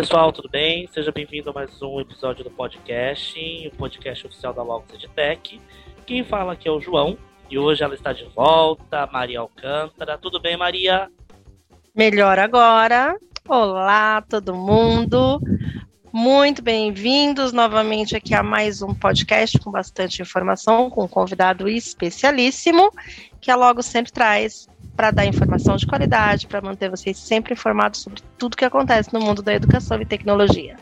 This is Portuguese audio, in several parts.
Pessoal, tudo bem? Seja bem-vindo a mais um episódio do podcast, o podcast oficial da Logos EdTech. Quem fala aqui é o João e hoje ela está de volta, Maria Alcântara. Tudo bem, Maria? Melhor agora. Olá, todo mundo. Muito bem-vindos novamente aqui a mais um podcast com bastante informação, com um convidado especialíssimo, que a Logo sempre traz para dar informação de qualidade, para manter vocês sempre informados sobre tudo que acontece no mundo da educação e tecnologia.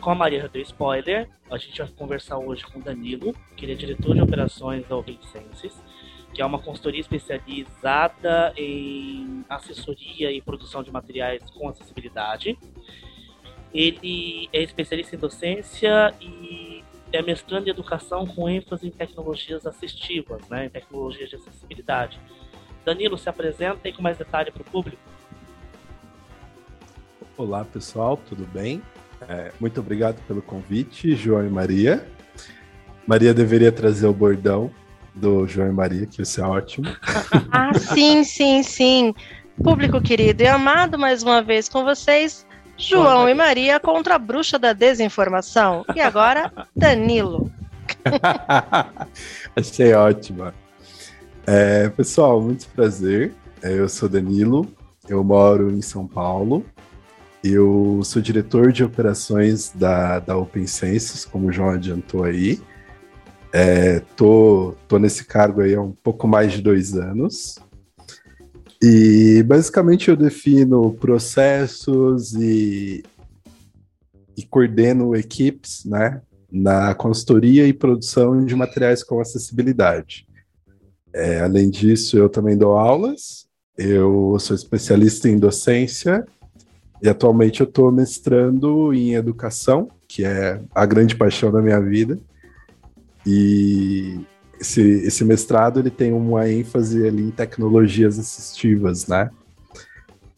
Com a Maria deu spoiler, a gente vai conversar hoje com o Danilo, que ele é diretor de operações da Open Senses, que é uma consultoria especializada em assessoria e produção de materiais com acessibilidade. Ele é especialista em docência e é mestrando em educação com ênfase em tecnologias assistivas, né, em tecnologias de acessibilidade. Danilo, se apresenta aí com mais detalhe para o público. Olá, pessoal, tudo bem? É, muito obrigado pelo convite, João e Maria. Maria deveria trazer o bordão do João e Maria, que isso é ótimo. ah, sim, sim, sim. Público querido e amado, mais uma vez com vocês, João e Maria contra a bruxa da desinformação. E agora, Danilo. Achei ótima. É, pessoal, muito prazer. É, eu sou Danilo, eu moro em São Paulo. Eu sou diretor de operações da, da Open Census, como o João adiantou aí. É, tô, tô nesse cargo aí há um pouco mais de dois anos. E basicamente eu defino processos e, e coordeno equipes né, na consultoria e produção de materiais com acessibilidade. É, além disso, eu também dou aulas, eu sou especialista em docência e atualmente eu estou mestrando em educação, que é a grande paixão da minha vida. E esse, esse mestrado ele tem uma ênfase ali em tecnologias assistivas, né?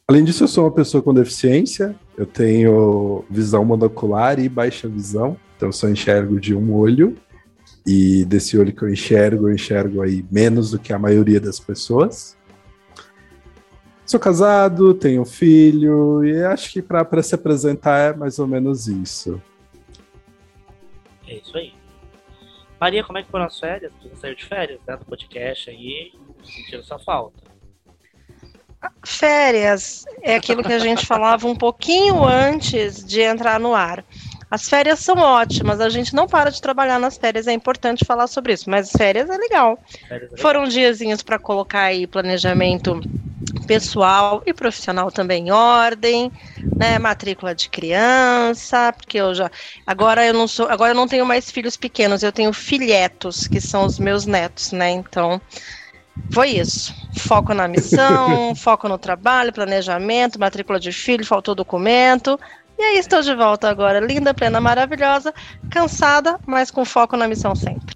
Além disso, eu sou uma pessoa com deficiência, eu tenho visão monocular e baixa visão, então eu só enxergo de um olho, e desse olho que eu enxergo, eu enxergo aí menos do que a maioria das pessoas. Sou casado, tenho filho, e acho que para se apresentar é mais ou menos isso. É isso aí. Maria, como é que foram as férias? Você saiu de férias, né, do podcast aí, sentindo sua falta. Férias é aquilo que a gente falava um pouquinho antes de entrar no ar. As férias são ótimas, a gente não para de trabalhar nas férias, é importante falar sobre isso, mas férias é legal. Férias é legal. Foram diazinhos para colocar aí planejamento pessoal e profissional também em ordem, né? Matrícula de criança, porque eu já agora eu não sou, agora eu não tenho mais filhos pequenos, eu tenho filhetos, que são os meus netos, né? Então, foi isso. Foco na missão, foco no trabalho, planejamento, matrícula de filho, faltou documento. E aí estou de volta agora, linda, plena, maravilhosa, cansada, mas com foco na missão sempre.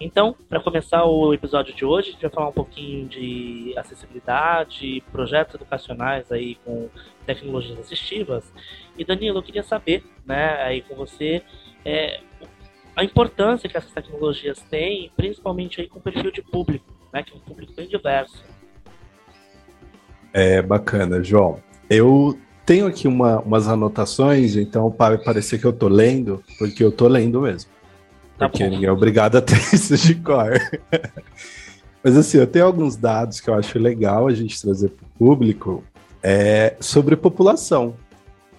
Então, para começar o episódio de hoje, a gente vai falar um pouquinho de acessibilidade, projetos educacionais aí com tecnologias assistivas. E Danilo, eu queria saber, né, aí com você, é, a importância que essas tecnologias têm, principalmente aí com o perfil de público, né, que é um público bem diverso. É bacana, João. Eu tenho aqui uma, umas anotações, então para parecer que eu tô lendo, porque eu tô lendo mesmo. Tá porque bom. ninguém é obrigado a ter isso de cor. Mas assim, eu tenho alguns dados que eu acho legal a gente trazer para o público é, sobre população.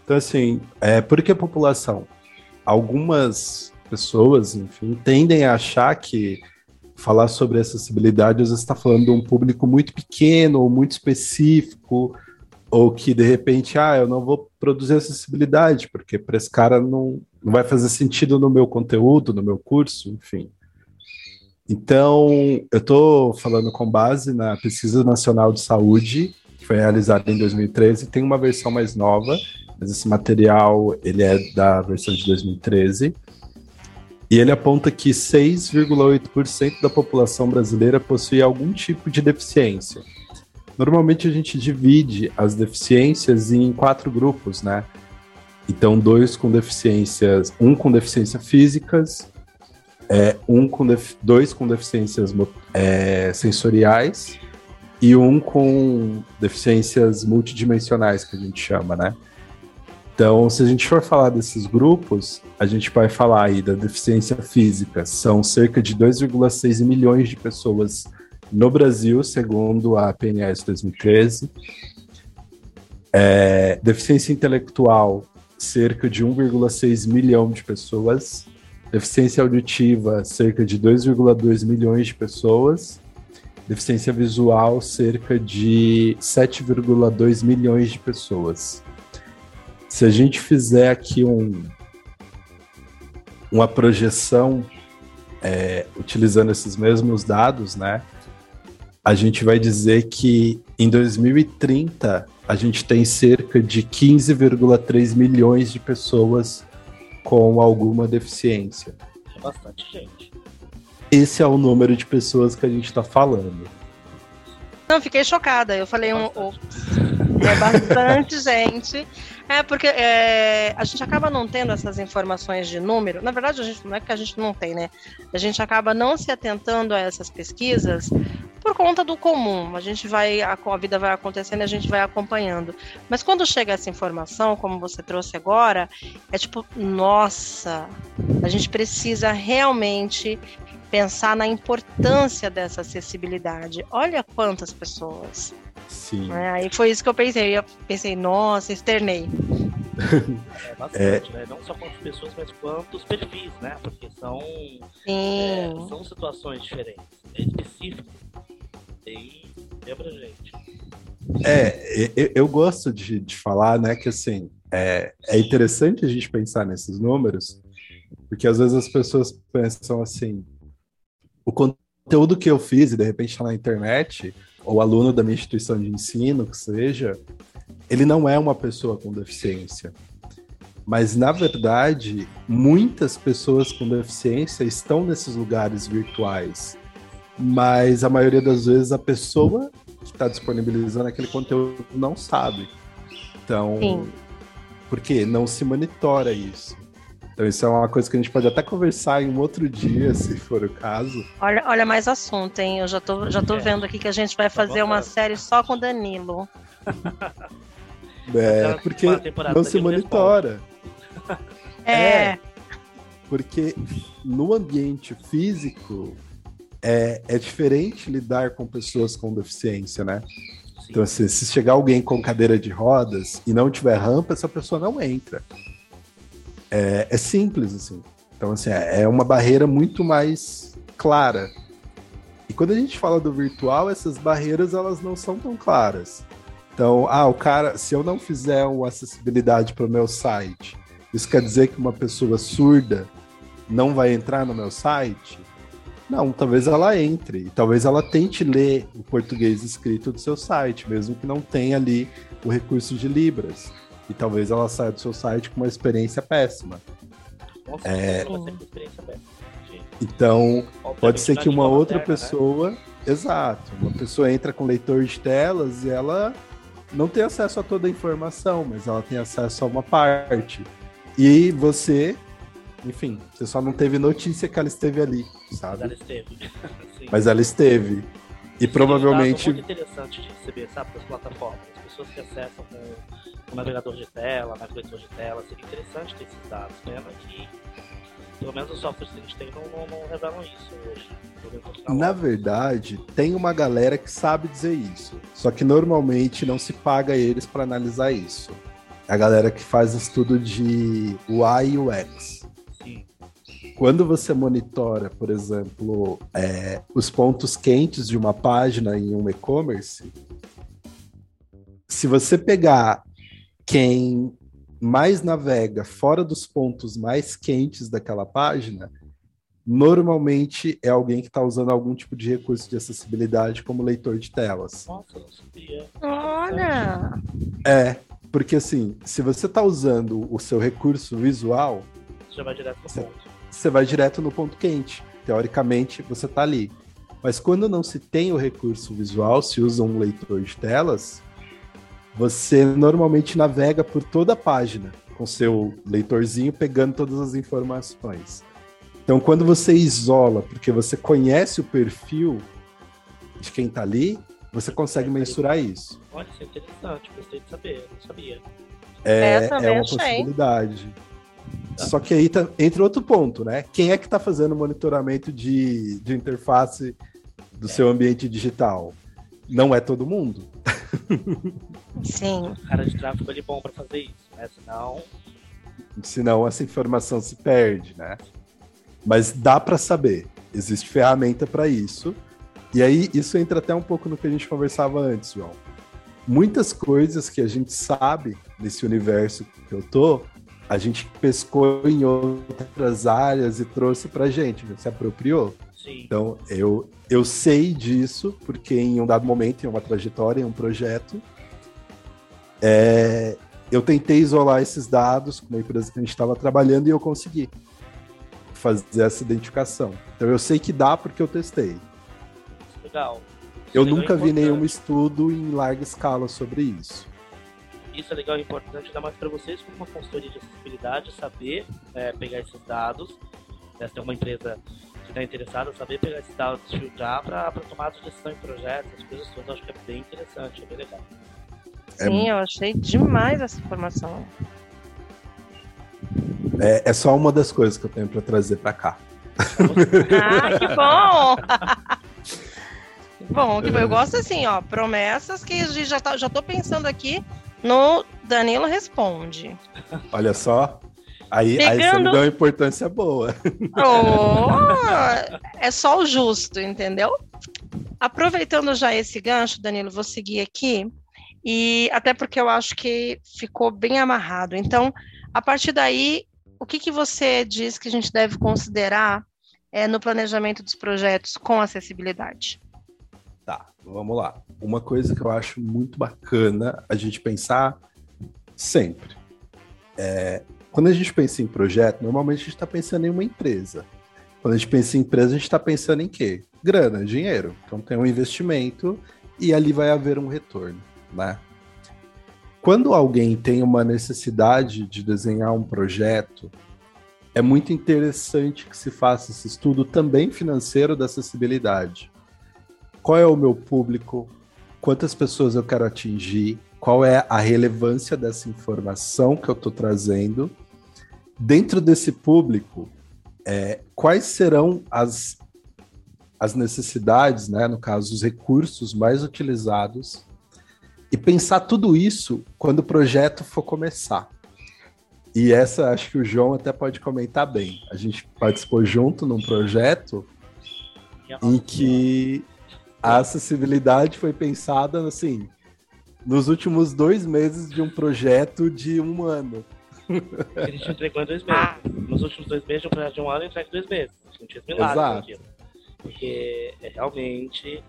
Então, assim, é, por que população? Algumas pessoas, enfim, tendem a achar que falar sobre acessibilidade às vezes está falando de um público muito pequeno ou muito específico, ou que de repente, ah, eu não vou produzir acessibilidade, porque para esse cara não, não vai fazer sentido no meu conteúdo, no meu curso, enfim. Então, eu estou falando com base na Pesquisa Nacional de Saúde, que foi realizada em 2013, tem uma versão mais nova, mas esse material ele é da versão de 2013, e ele aponta que 6,8% da população brasileira possui algum tipo de deficiência. Normalmente a gente divide as deficiências em quatro grupos, né? Então, dois com deficiências, um com deficiências físicas, é, um com dois com deficiências é, sensoriais e um com deficiências multidimensionais, que a gente chama, né? Então, se a gente for falar desses grupos, a gente vai falar aí da deficiência física. São cerca de 2,6 milhões de pessoas no Brasil, segundo a PNS 2013. É, deficiência intelectual, cerca de 1,6 milhão de pessoas. Deficiência auditiva, cerca de 2,2 milhões de pessoas. Deficiência visual, cerca de 7,2 milhões de pessoas. Se a gente fizer aqui um, uma projeção é, utilizando esses mesmos dados, né? A gente vai dizer que em 2030 a gente tem cerca de 15,3 milhões de pessoas com alguma deficiência. É bastante gente. Esse é o número de pessoas que a gente está falando. Não, fiquei chocada. Eu falei um. É bastante gente. É, porque é, a gente acaba não tendo essas informações de número. Na verdade, a gente, não é que a gente não tem, né? A gente acaba não se atentando a essas pesquisas por conta do comum. A gente vai, a, a vida vai acontecendo e a gente vai acompanhando. Mas quando chega essa informação, como você trouxe agora, é tipo, nossa, a gente precisa realmente pensar na importância dessa acessibilidade. Olha quantas pessoas. Sim. É, aí foi isso que eu pensei. Eu pensei, nossa, externei. É bastante, é... né? Não só quantas pessoas, mas quantos perfis, né? Porque são, é, são situações diferentes. É específico. Bem, bem abrangente. É, eu, eu gosto de, de falar, né, que assim, é, é interessante a gente pensar nesses números, porque às vezes as pessoas pensam assim, o conteúdo que eu fiz e de repente está na internet, ou aluno da minha instituição de ensino, que seja, ele não é uma pessoa com deficiência. Mas, na verdade, muitas pessoas com deficiência estão nesses lugares virtuais. Mas a maioria das vezes a pessoa que está disponibilizando aquele conteúdo não sabe. Então, Sim. porque não se monitora isso. Então isso é uma coisa que a gente pode até conversar em um outro dia, se for o caso. Olha, olha mais assunto, hein? Eu já tô, já tô é. vendo aqui que a gente vai tá fazer uma série só com Danilo. É, porque não se monitora. É. é. Porque no ambiente físico é, é diferente lidar com pessoas com deficiência, né? Então, assim, se chegar alguém com cadeira de rodas e não tiver rampa, essa pessoa não entra. É, é simples, assim. Então, assim, é, é uma barreira muito mais clara. E quando a gente fala do virtual, essas barreiras elas não são tão claras. Então, ah, o cara, se eu não fizer uma acessibilidade para o meu site, isso quer dizer que uma pessoa surda não vai entrar no meu site? Não, talvez ela entre, talvez ela tente ler o português escrito do seu site, mesmo que não tenha ali o recurso de Libras e talvez ela saia do seu site com uma experiência péssima. Nossa, é... experiência péssima. Então, pode ser que uma outra né? pessoa, né? exato, uma pessoa entra com leitor de telas e ela não tem acesso a toda a informação, mas ela tem acesso a uma parte. E você, enfim, você só não teve notícia que ela esteve ali, sabe? Mas ela esteve. mas ela esteve. E Sim, provavelmente. É muito interessante de receber, sabe, das plataformas. As pessoas que acessam com o navegador de tela, navegador de tela, seria interessante ter esses dados. Pena que, pelo menos os softwares que a gente tem não, não, não revelam isso hoje. Na verdade, tem uma galera que sabe dizer isso. Só que normalmente não se paga eles para analisar isso. É a galera que faz estudo de UI e UX. Sim. Quando você monitora, por exemplo, é, os pontos quentes de uma página em um e-commerce, se você pegar quem mais navega fora dos pontos mais quentes daquela página, normalmente é alguém que está usando algum tipo de recurso de acessibilidade, como leitor de telas. Nossa, não sabia. Olha! É, porque assim, se você está usando o seu recurso visual, você vai direto no você, ponto. Você vai direto no ponto quente. Teoricamente, você está ali. Mas quando não se tem o recurso visual, se usa um leitor de telas, você normalmente navega por toda a página com seu leitorzinho pegando todas as informações. Então, quando você isola, porque você conhece o perfil de quem está ali, você consegue mensurar isso. Olha, isso é interessante, gostei de saber, não sabia. é, é uma possibilidade. Tá. Só que aí tá, entra outro ponto, né? Quem é que está fazendo o monitoramento de, de interface do seu ambiente digital? Não é todo mundo. Sim. O cara de tráfego é bom para fazer isso, né? Senão. Senão essa informação se perde, né? Mas dá para saber. Existe ferramenta para isso. E aí isso entra até um pouco no que a gente conversava antes, João. Muitas coisas que a gente sabe nesse universo que eu tô, a gente pescou em outras áreas e trouxe pra gente, se apropriou. Sim. Então, eu, eu sei disso, porque em um dado momento, em uma trajetória, em um projeto, é, eu tentei isolar esses dados com uma empresa que a gente estava trabalhando e eu consegui fazer essa identificação. Então, eu sei que dá porque eu testei. Legal. Eu nunca vi nenhum estudo em larga escala sobre isso. Isso é legal e importante, ainda mais para vocês, como uma consultoria de acessibilidade, saber é, pegar esses dados. Né, se tem uma empresa está interessada, saber pegar esses dados, filtrar para tomar de decisão em projetos, as coisas todas, acho que é bem interessante, é bem legal. É Sim, eu achei demais essa informação. É, é só uma das coisas que eu tenho para trazer para cá. ah, que bom! Bom, eu gosto assim, ó, promessas que já, tá, já tô pensando aqui no Danilo Responde. Olha só. Aí, Pegando... aí você me deu uma importância boa. Oh, é só o justo, entendeu? Aproveitando já esse gancho, Danilo, vou seguir aqui. E até porque eu acho que ficou bem amarrado. Então, a partir daí, o que, que você diz que a gente deve considerar é, no planejamento dos projetos com acessibilidade? Tá, vamos lá. Uma coisa que eu acho muito bacana a gente pensar sempre. É, quando a gente pensa em projeto, normalmente a gente está pensando em uma empresa. Quando a gente pensa em empresa, a gente está pensando em quê? Grana, dinheiro. Então tem um investimento e ali vai haver um retorno, né? Quando alguém tem uma necessidade de desenhar um projeto, é muito interessante que se faça esse estudo também financeiro da acessibilidade qual é o meu público, quantas pessoas eu quero atingir, qual é a relevância dessa informação que eu estou trazendo. Dentro desse público, é, quais serão as, as necessidades, né, no caso, os recursos mais utilizados, e pensar tudo isso quando o projeto for começar. E essa acho que o João até pode comentar bem. A gente participou junto num projeto em que a acessibilidade foi pensada assim nos últimos dois meses de um projeto de um ano. A gente entregou em dois meses. Nos últimos dois meses de um projeto de um ano, entrega em dois meses. A gente fez milagre Porque é, realmente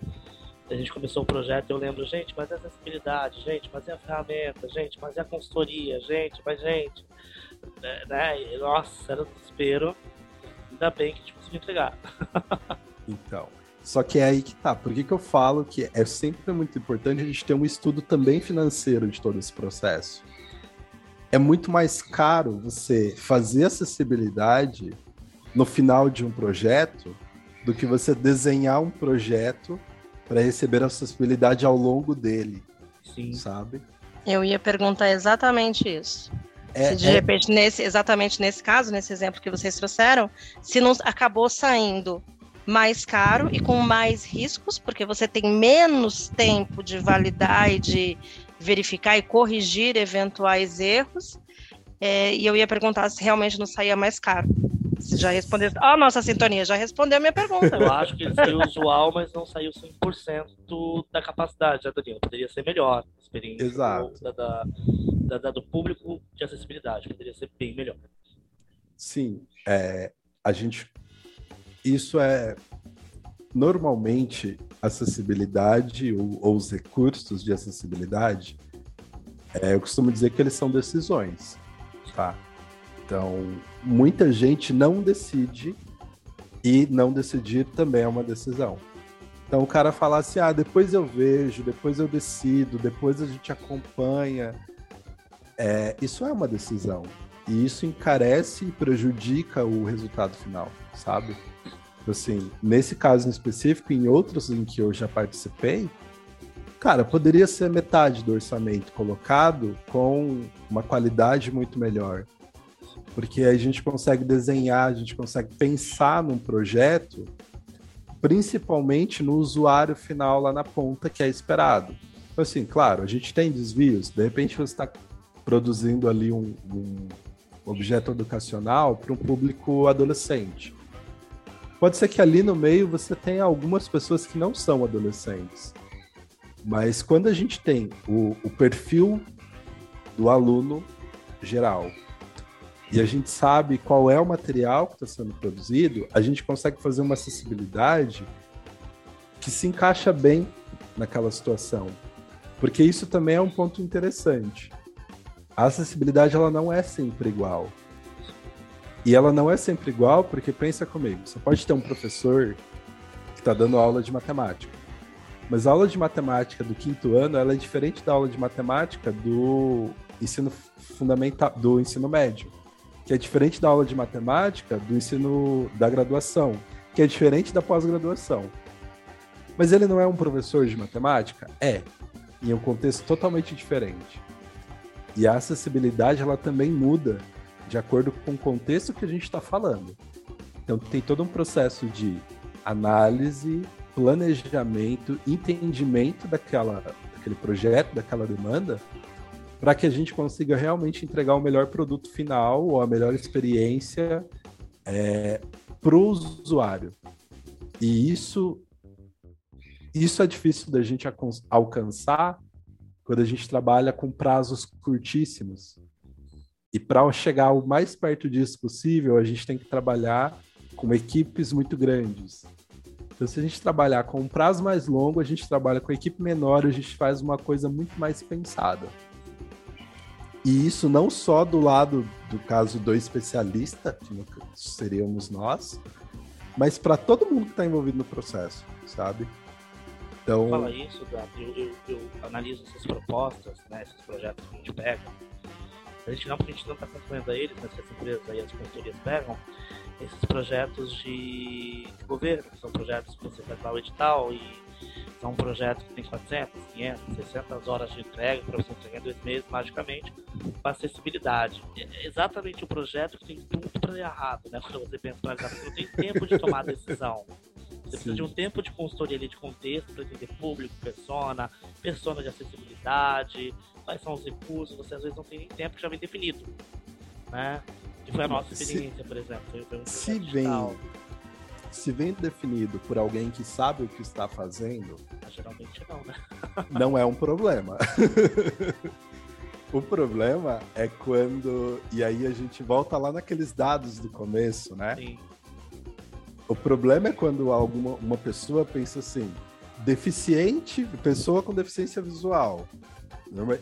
a gente começou o projeto eu lembro, gente, mas é acessibilidade, gente, mas é a ferramenta, gente, mas é a consultoria, gente, mas gente. Né? né nossa, era um desespero. Ainda bem que a gente conseguiu entregar. Então. Só que é aí que tá. Por que, que eu falo que é sempre muito importante a gente ter um estudo também financeiro de todo esse processo? É muito mais caro você fazer acessibilidade no final de um projeto do que você desenhar um projeto para receber acessibilidade ao longo dele. Sim. Sabe? Eu ia perguntar exatamente isso. É, se de é... repente, nesse, exatamente nesse caso, nesse exemplo que vocês trouxeram, se não acabou saindo mais caro e com mais riscos, porque você tem menos tempo de validar e de verificar e corrigir eventuais erros. É, e eu ia perguntar se realmente não saía mais caro. Você já respondeu. Ah, oh, nossa sintonia já respondeu a minha pergunta. Eu acho que ele saiu usual, mas não saiu 100% da capacidade, né, Danilo? Poderia ser melhor. A experiência Exato. Da, da, da, do público de acessibilidade. Poderia ser bem melhor. Sim. É, a gente isso é normalmente acessibilidade ou, ou os recursos de acessibilidade. É, eu costumo dizer que eles são decisões, tá? Então, muita gente não decide e não decidir também é uma decisão. Então, o cara fala assim: ah, depois eu vejo, depois eu decido, depois a gente acompanha. É, isso é uma decisão. E isso encarece e prejudica o resultado final, sabe? Assim, nesse caso em específico, em outros em que eu já participei, Cara, poderia ser metade do orçamento colocado com uma qualidade muito melhor. Porque a gente consegue desenhar, a gente consegue pensar num projeto, principalmente no usuário final lá na ponta que é esperado. Então, assim, claro, a gente tem desvios, de repente você está produzindo ali um, um objeto educacional para um público adolescente. Pode ser que ali no meio você tenha algumas pessoas que não são adolescentes. Mas quando a gente tem o, o perfil do aluno geral e a gente sabe qual é o material que está sendo produzido, a gente consegue fazer uma acessibilidade que se encaixa bem naquela situação. Porque isso também é um ponto interessante. A acessibilidade ela não é sempre igual. E ela não é sempre igual porque pensa comigo, você pode ter um professor que está dando aula de matemática, mas a aula de matemática do quinto ano ela é diferente da aula de matemática do ensino fundamental, do ensino médio, que é diferente da aula de matemática do ensino da graduação, que é diferente da pós-graduação. Mas ele não é um professor de matemática? É, em um contexto totalmente diferente. E a acessibilidade ela também muda de acordo com o contexto que a gente está falando. Então tem todo um processo de análise, planejamento, entendimento daquela, daquele projeto, daquela demanda, para que a gente consiga realmente entregar o melhor produto final ou a melhor experiência é, para o usuário. E isso, isso é difícil da gente alcançar quando a gente trabalha com prazos curtíssimos. E para chegar o mais perto disso possível, a gente tem que trabalhar com equipes muito grandes. Então, se a gente trabalhar com um prazo mais longo, a gente trabalha com equipe menor, a gente faz uma coisa muito mais pensada. E isso não só do lado do caso do especialista, que seríamos nós, mas para todo mundo que está envolvido no processo, sabe? Então... Fala isso. Eu, eu, eu, analiso essas propostas, né, esses projetos que a gente pega. A gente não, porque a gente não está concorrendo a eles, mas que as empresas aí, as consultorias pegam esses projetos de, de governo, que são projetos que você faz lá o edital e são projetos que tem 400, 500, 600 horas de entrega para você entregar em dois meses, magicamente, com acessibilidade. É exatamente o projeto que tem tudo para errado, né? Quando você pensa, para você não tem tempo de tomar decisão. Você precisa de um tempo de consultoria ali de contexto para entender público, persona, persona de acessibilidade, quais são os recursos, você às vezes não tem nem tempo que já vem definido. Né? Que foi a nossa experiência, se, por exemplo. Um se vem, se vem definido por alguém que sabe o que está fazendo. Mas geralmente não, né? não é um problema. o problema é quando. E aí a gente volta lá naqueles dados do começo, né? Sim o problema é quando alguma uma pessoa pensa assim, deficiente, pessoa com deficiência visual.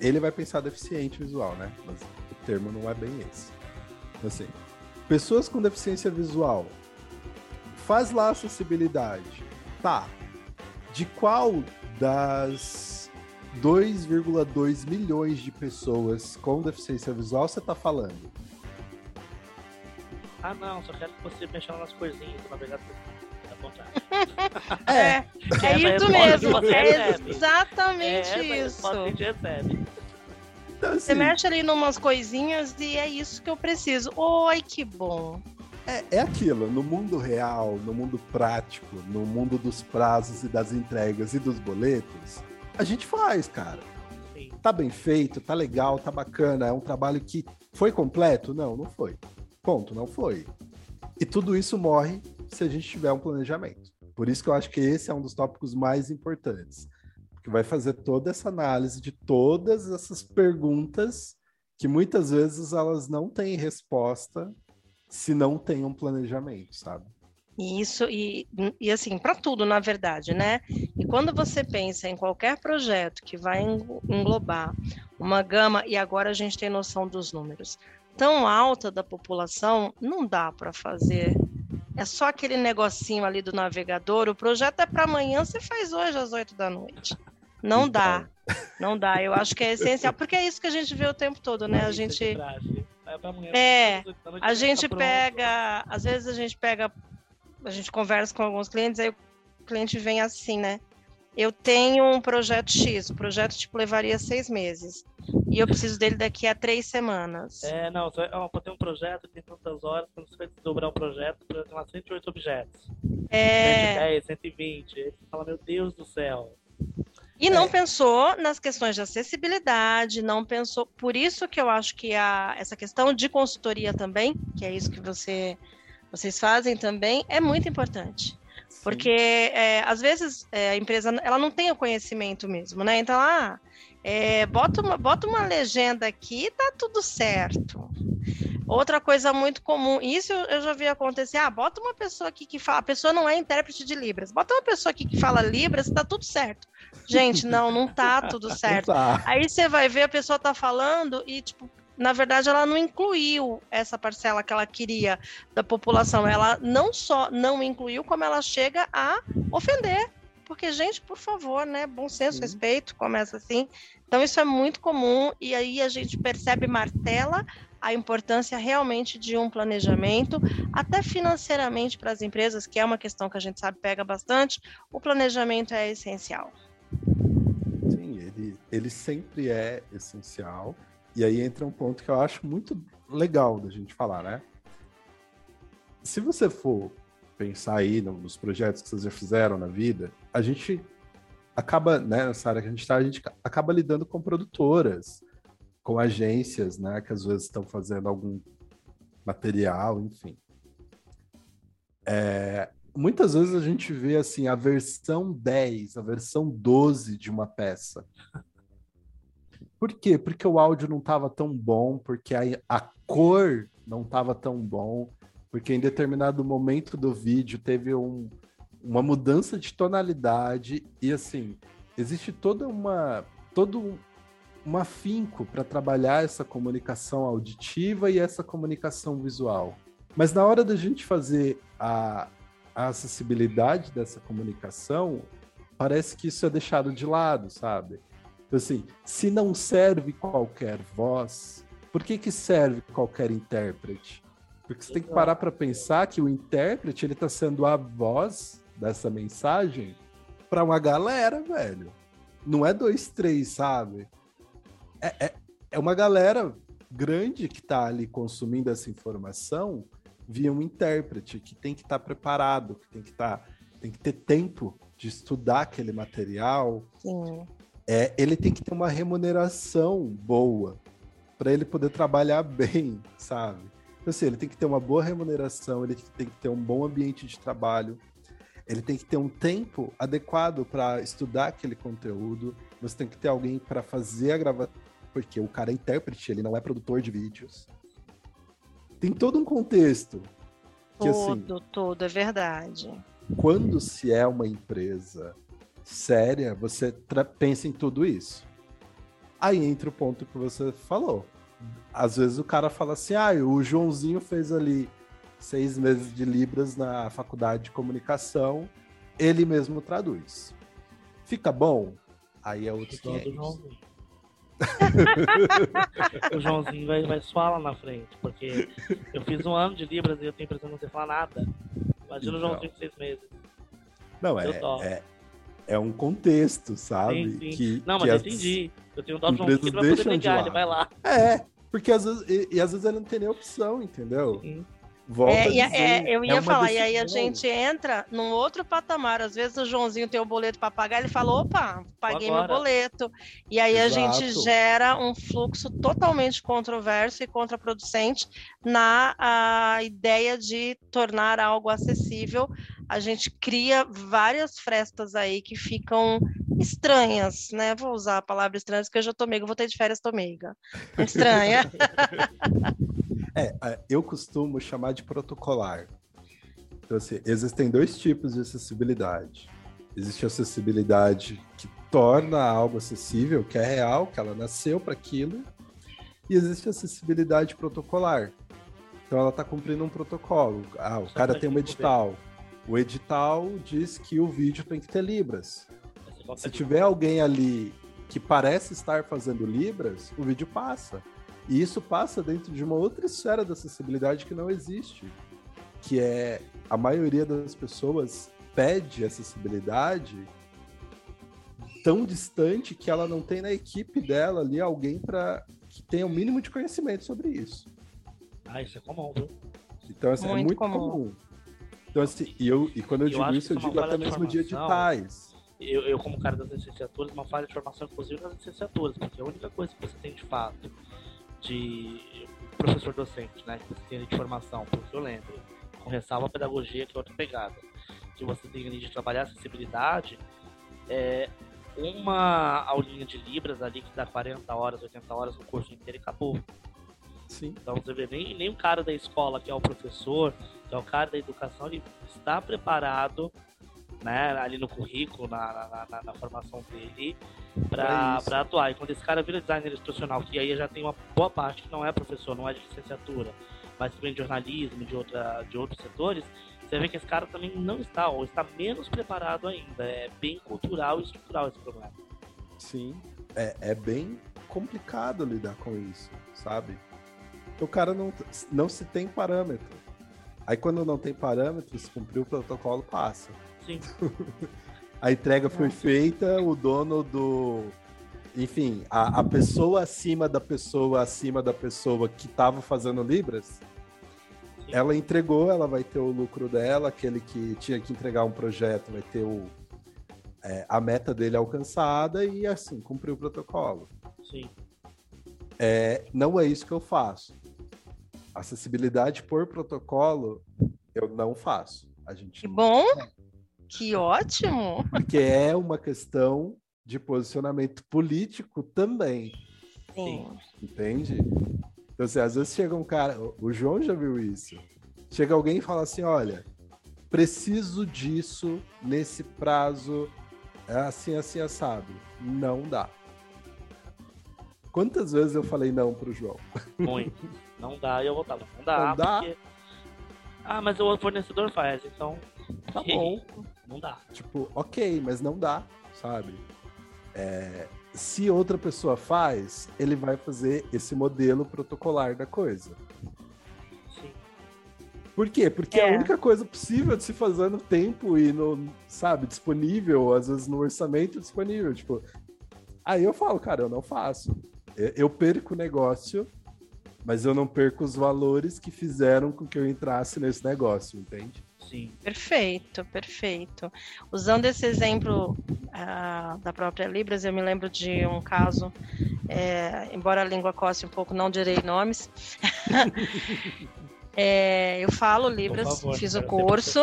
Ele vai pensar deficiente visual, né? Mas o termo não é bem esse. Assim, pessoas com deficiência visual, faz lá acessibilidade. Tá. De qual das 2,2 milhões de pessoas com deficiência visual você está falando? Ah, não, só quero que você mexa nas coisinhas, na verdade, é, é, é isso mesmo. É exatamente é, isso. Então, assim, você mexe ali numas coisinhas e é isso que eu preciso. Oi, que bom. É, é aquilo, no mundo real, no mundo prático, no mundo dos prazos e das entregas e dos boletos, a gente faz, cara. Sim. Tá bem feito, tá legal, tá bacana, é um trabalho que foi completo? Não, não foi. Ponto, não foi. E tudo isso morre se a gente tiver um planejamento. Por isso que eu acho que esse é um dos tópicos mais importantes, porque vai fazer toda essa análise de todas essas perguntas que muitas vezes elas não têm resposta se não tem um planejamento, sabe? Isso, e, e assim, para tudo, na verdade, né? E quando você pensa em qualquer projeto que vai englobar uma gama, e agora a gente tem noção dos números, tão alta da população, não dá para fazer. É só aquele negocinho ali do navegador. O projeto é para amanhã, você faz hoje às oito da noite. Não então. dá. Não dá. Eu acho que é essencial, porque é isso que a gente vê o tempo todo, né? A gente. É, a gente pega. Às vezes a gente pega. A gente conversa com alguns clientes, aí o cliente vem assim, né? Eu tenho um projeto X, o projeto tipo levaria seis meses. E eu preciso dele daqui a três semanas. É, não, para ter um projeto tem tantas horas, quando você vai desdobrar o um projeto, por exemplo, 108 objetos. É. 110, 120. Aí você fala, meu Deus do céu. E não é. pensou nas questões de acessibilidade, não pensou. Por isso que eu acho que a, essa questão de consultoria também, que é isso que você, vocês fazem também, é muito importante. Porque é, às vezes é, a empresa ela não tem o conhecimento mesmo, né? Então, ah, é, bota, uma, bota uma legenda aqui tá tudo certo. Outra coisa muito comum, isso eu já vi acontecer, ah, bota uma pessoa aqui que fala, a pessoa não é intérprete de Libras, bota uma pessoa aqui que fala Libras, tá tudo certo. Gente, não, não tá tudo certo. Tá. Aí você vai ver, a pessoa tá falando e, tipo, na verdade, ela não incluiu essa parcela que ela queria da população. Ela não só não incluiu, como ela chega a ofender. Porque, gente, por favor, né? Bom senso, Sim. respeito, começa assim. Então, isso é muito comum, e aí a gente percebe, martela a importância realmente de um planejamento, até financeiramente para as empresas, que é uma questão que a gente sabe pega bastante, o planejamento é essencial. Sim, ele, ele sempre é essencial. E aí entra um ponto que eu acho muito legal da gente falar, né? Se você for pensar aí nos projetos que vocês já fizeram na vida, a gente acaba, né, nessa área que a gente está, a gente acaba lidando com produtoras, com agências, né, que às vezes estão fazendo algum material, enfim. É, muitas vezes a gente vê assim a versão 10, a versão 12 de uma peça. Por quê? Porque o áudio não estava tão bom, porque a, a cor não estava tão bom, porque em determinado momento do vídeo teve um, uma mudança de tonalidade e assim existe toda uma todo um afinco para trabalhar essa comunicação auditiva e essa comunicação visual. Mas na hora da gente fazer a, a acessibilidade dessa comunicação, parece que isso é deixado de lado, sabe? Então, assim, se não serve qualquer voz, por que, que serve qualquer intérprete? Porque você tem que parar para pensar que o intérprete ele está sendo a voz dessa mensagem para uma galera, velho. Não é dois, três, sabe? É, é, é uma galera grande que está ali consumindo essa informação via um intérprete que tem que estar tá preparado, que tem que estar, tá, tem que ter tempo de estudar aquele material, Sim é, ele tem que ter uma remuneração boa para ele poder trabalhar bem, sabe? Então, assim, ele tem que ter uma boa remuneração, ele tem que ter um bom ambiente de trabalho, ele tem que ter um tempo adequado para estudar aquele conteúdo, você tem que ter alguém para fazer a gravação, porque o cara é intérprete, ele não é produtor de vídeos. Tem todo um contexto. Que, todo, assim, todo, é verdade. Quando se é uma empresa séria, você pensa em tudo isso. Aí entra o ponto que você falou. Às vezes o cara fala assim: ah, o Joãozinho fez ali seis meses de Libras na faculdade de comunicação, ele mesmo traduz. Fica bom? Aí é outro Joãozinho. o Joãozinho vai, vai suar lá na frente, porque eu fiz um ano de Libras e eu tenho a impressão de não ter falar nada. Imagina então, o Joãozinho de seis meses. Não, é, é, é um contexto, sabe? Sim, sim. Que, não, mas que eu entendi. Eu tenho dó de um que vai poder pegar, ele vai lá. É, porque às vezes, e, e, às vezes ele não tem nem opção, entendeu? Sim. Volta é, dizer, é, eu ia é falar, e aí a gente entra num outro patamar. Às vezes o Joãozinho tem o boleto para pagar, ele fala: opa, paguei Agora. meu boleto. E aí Exato. a gente gera um fluxo totalmente controverso e contraproducente na a ideia de tornar algo acessível. A gente cria várias frestas aí que ficam estranhas, né? Vou usar a palavra estranha, porque eu já tô meiga, vou ter de férias, tô meiga. Estranha. É, eu costumo chamar de protocolar. Então, assim, existem dois tipos de acessibilidade. Existe a acessibilidade que torna algo acessível, que é real, que ela nasceu para aquilo, e existe a acessibilidade protocolar. Então ela está cumprindo um protocolo. Ah, o Só cara tem um edital. O edital diz que o vídeo tem que ter libras. Se tiver alguém ali que parece estar fazendo libras, o vídeo passa. E isso passa dentro de uma outra esfera da acessibilidade que não existe, que é a maioria das pessoas pede acessibilidade tão distante que ela não tem na equipe dela ali alguém para que tenha o um mínimo de conhecimento sobre isso. Ah, isso é comum, viu? Então, assim, muito é muito comum. comum. Então, assim, e, eu, e quando eu, eu digo isso, eu é digo até mesmo dia de paz. Eu, eu, como cara das licenciaturas, uma falha de formação, inclusive nas licenciaturas, porque a única coisa que você tem de fato de professor docente, né, que você tem de formação, porque eu lembro, com ressalva a pedagogia, que é outra pegada, que você tem ali de trabalhar acessibilidade, é uma aulinha de Libras ali que dá 40 horas, 80 horas no curso inteiro e acabou. Sim. Então você vê, nem, nem o cara da escola, que é o professor, que é o cara da educação, ele está preparado né, ali no currículo, na, na, na formação dele, para atuar. E quando esse cara vira designer instrucional, que aí já tem uma boa parte que não é professor, não é de licenciatura, mas também de jornalismo, de, outra, de outros setores, você vê que esse cara também não está, ou está menos preparado ainda. É bem cultural e estrutural esse problema. Sim, é, é bem complicado lidar com isso, sabe? o cara não, não se tem parâmetro. Aí quando não tem parâmetro, se cumprir o protocolo, passa. Sim. a entrega foi feita, o dono do. Enfim, a, a pessoa acima da pessoa acima da pessoa que estava fazendo Libras, ela entregou, ela vai ter o lucro dela, aquele que tinha que entregar um projeto vai ter o, é, a meta dele alcançada e assim, cumpriu o protocolo. Sim. É, não é isso que eu faço. Acessibilidade por protocolo, eu não faço. A gente que bom! Que ótimo! Porque é uma questão de posicionamento político também. Sim. Entende? Então, assim, às vezes chega um cara, o João já viu isso. Chega alguém e fala assim: olha, preciso disso nesse prazo, é assim, assim, assado. Não dá. Quantas vezes eu falei não pro João? Muito. Não dá, e eu voltava. Não dá, não dá? Porque... Ah, mas o fornecedor faz, então. Tá bom. Não dá. Tipo, ok, mas não dá, sabe? É, se outra pessoa faz, ele vai fazer esse modelo protocolar da coisa. Sim. Por quê? Porque é. a única coisa possível de se fazer no tempo e no, sabe, disponível, às vezes no orçamento disponível. Tipo, aí eu falo, cara, eu não faço. Eu perco o negócio mas eu não perco os valores que fizeram com que eu entrasse nesse negócio, entende? Sim. Perfeito, perfeito. Usando esse exemplo uh, da própria Libras, eu me lembro de um caso, é, embora a língua coste um pouco, não direi nomes. é, eu falo Libras, favor, fiz o curso.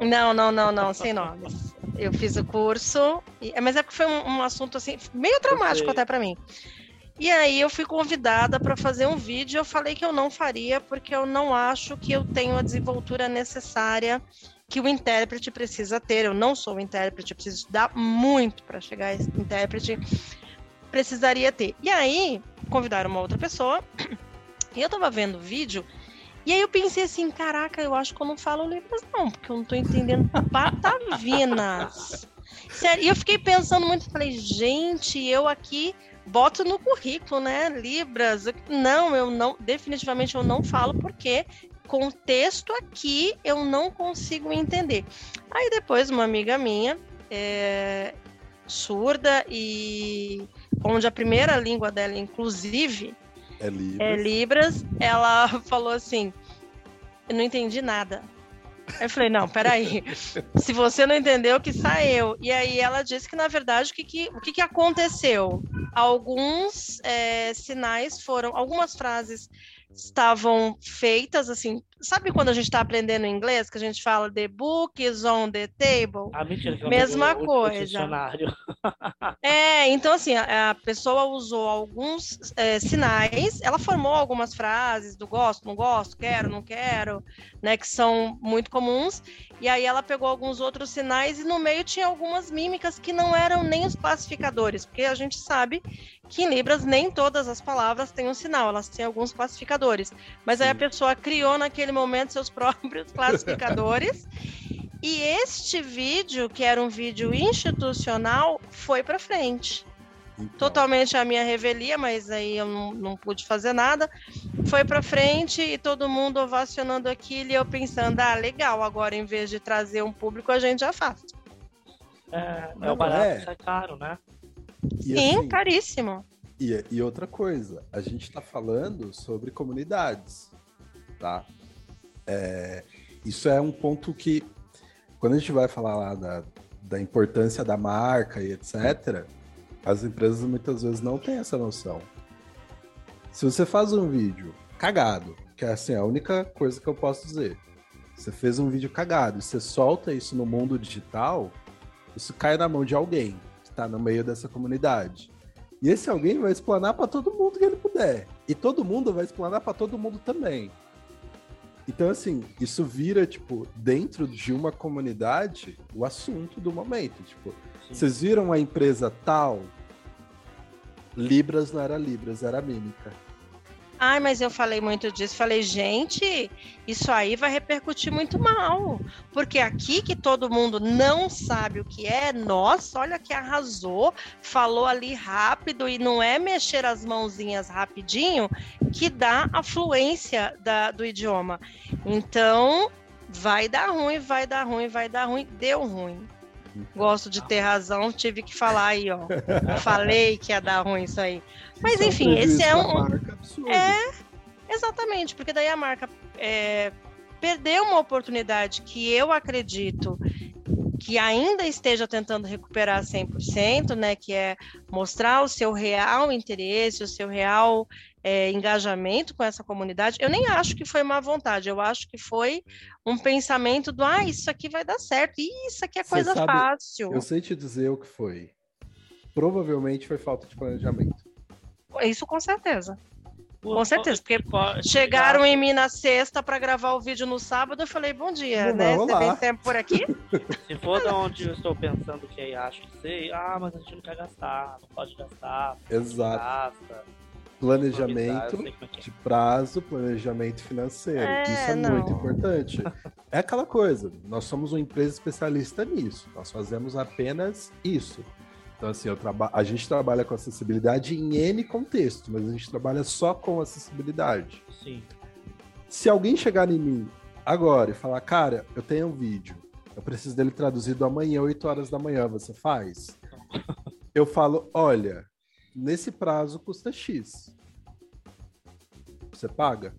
Não. não, não, não, sem nomes. Eu fiz o curso, mas é que foi um, um assunto assim, meio traumático até para mim. E aí eu fui convidada para fazer um vídeo. Eu falei que eu não faria porque eu não acho que eu tenho a desenvoltura necessária que o intérprete precisa ter. Eu não sou intérprete, eu preciso estudar muito para chegar a esse intérprete. Precisaria ter. E aí convidaram uma outra pessoa. E eu estava vendo o vídeo e aí eu pensei assim, caraca, eu acho que eu não falo Libras não, porque eu não estou entendendo patavinas. Sério, e eu fiquei pensando muito, falei, gente, eu aqui boto no currículo, né? Libras. Não, eu não, definitivamente eu não falo porque contexto aqui eu não consigo entender. Aí depois uma amiga minha, é, surda e onde a primeira língua dela, inclusive, é Libras, é Libras ela falou assim: eu não entendi nada. Eu falei, não, peraí. Se você não entendeu, que saiu. E aí ela disse que, na verdade, o que, que, o que, que aconteceu? Alguns é, sinais foram, algumas frases estavam feitas assim. Sabe quando a gente está aprendendo inglês, que a gente fala the book is on the table? Ah, mentira, Mesma o, coisa. É, então assim, a, a pessoa usou alguns é, sinais, ela formou algumas frases do gosto, não gosto, quero, não quero, né, que são muito comuns, e aí ela pegou alguns outros sinais e no meio tinha algumas mímicas que não eram nem os classificadores, porque a gente sabe que em Libras nem todas as palavras têm um sinal, elas têm alguns classificadores. Mas aí a pessoa criou naquele momento seus próprios classificadores. e este vídeo, que era um vídeo institucional, foi para frente. Então. Totalmente a minha revelia, mas aí eu não, não pude fazer nada. Foi para frente e todo mundo ovacionando aquilo e eu pensando, ah, legal, agora em vez de trazer um público, a gente já faz. É, é o barato é. sai caro, né? E, Sim, assim, caríssimo. E, e outra coisa, a gente está falando sobre comunidades, tá? É, isso é um ponto que, quando a gente vai falar lá da, da importância da marca e etc., as empresas muitas vezes não têm essa noção. Se você faz um vídeo cagado, que é assim, a única coisa que eu posso dizer, você fez um vídeo cagado e você solta isso no mundo digital, isso cai na mão de alguém que está no meio dessa comunidade. E esse alguém vai explanar para todo mundo que ele puder. E todo mundo vai explanar para todo mundo também. Então, assim, isso vira, tipo, dentro de uma comunidade, o assunto do momento. Tipo, Sim. vocês viram a empresa tal? Libras não era Libras, era mímica. Ai, mas eu falei muito disso. Falei, gente, isso aí vai repercutir muito mal. Porque aqui que todo mundo não sabe o que é, nossa, olha que arrasou, falou ali rápido e não é mexer as mãozinhas rapidinho que dá a fluência da, do idioma. Então, vai dar ruim, vai dar ruim, vai dar ruim. Deu ruim. Gosto de ter razão, tive que falar aí, ó. Falei que ia dar ruim isso aí. Mas enfim, esse é um. É, exatamente, porque daí a marca é, perdeu uma oportunidade que eu acredito que ainda esteja tentando recuperar 100%, né, que é mostrar o seu real interesse, o seu real é, engajamento com essa comunidade. Eu nem acho que foi má vontade, eu acho que foi um pensamento do, ah, isso aqui vai dar certo, isso aqui é coisa sabe, fácil. Eu sei te dizer o que foi. Provavelmente foi falta de planejamento. Isso com certeza. Com certeza, porque chegaram em mim na sexta para gravar o vídeo no sábado, eu falei, bom dia, não, né? Você tem tempo por aqui? Se for de onde eu estou pensando que aí acho que sei, ah, mas a gente não quer gastar, não pode gastar. Exato. Gasta, planejamento é é. de prazo, planejamento financeiro. É, Isso é não. muito importante. É aquela coisa, nós somos uma empresa especialista nisso, nós fazemos apenas isso. Então, assim, traba... a gente trabalha com acessibilidade em N contexto, mas a gente trabalha só com acessibilidade. Sim. Se alguém chegar em mim agora e falar, cara, eu tenho um vídeo, eu preciso dele traduzido amanhã, 8 horas da manhã, você faz? eu falo, olha, nesse prazo custa X. Você paga?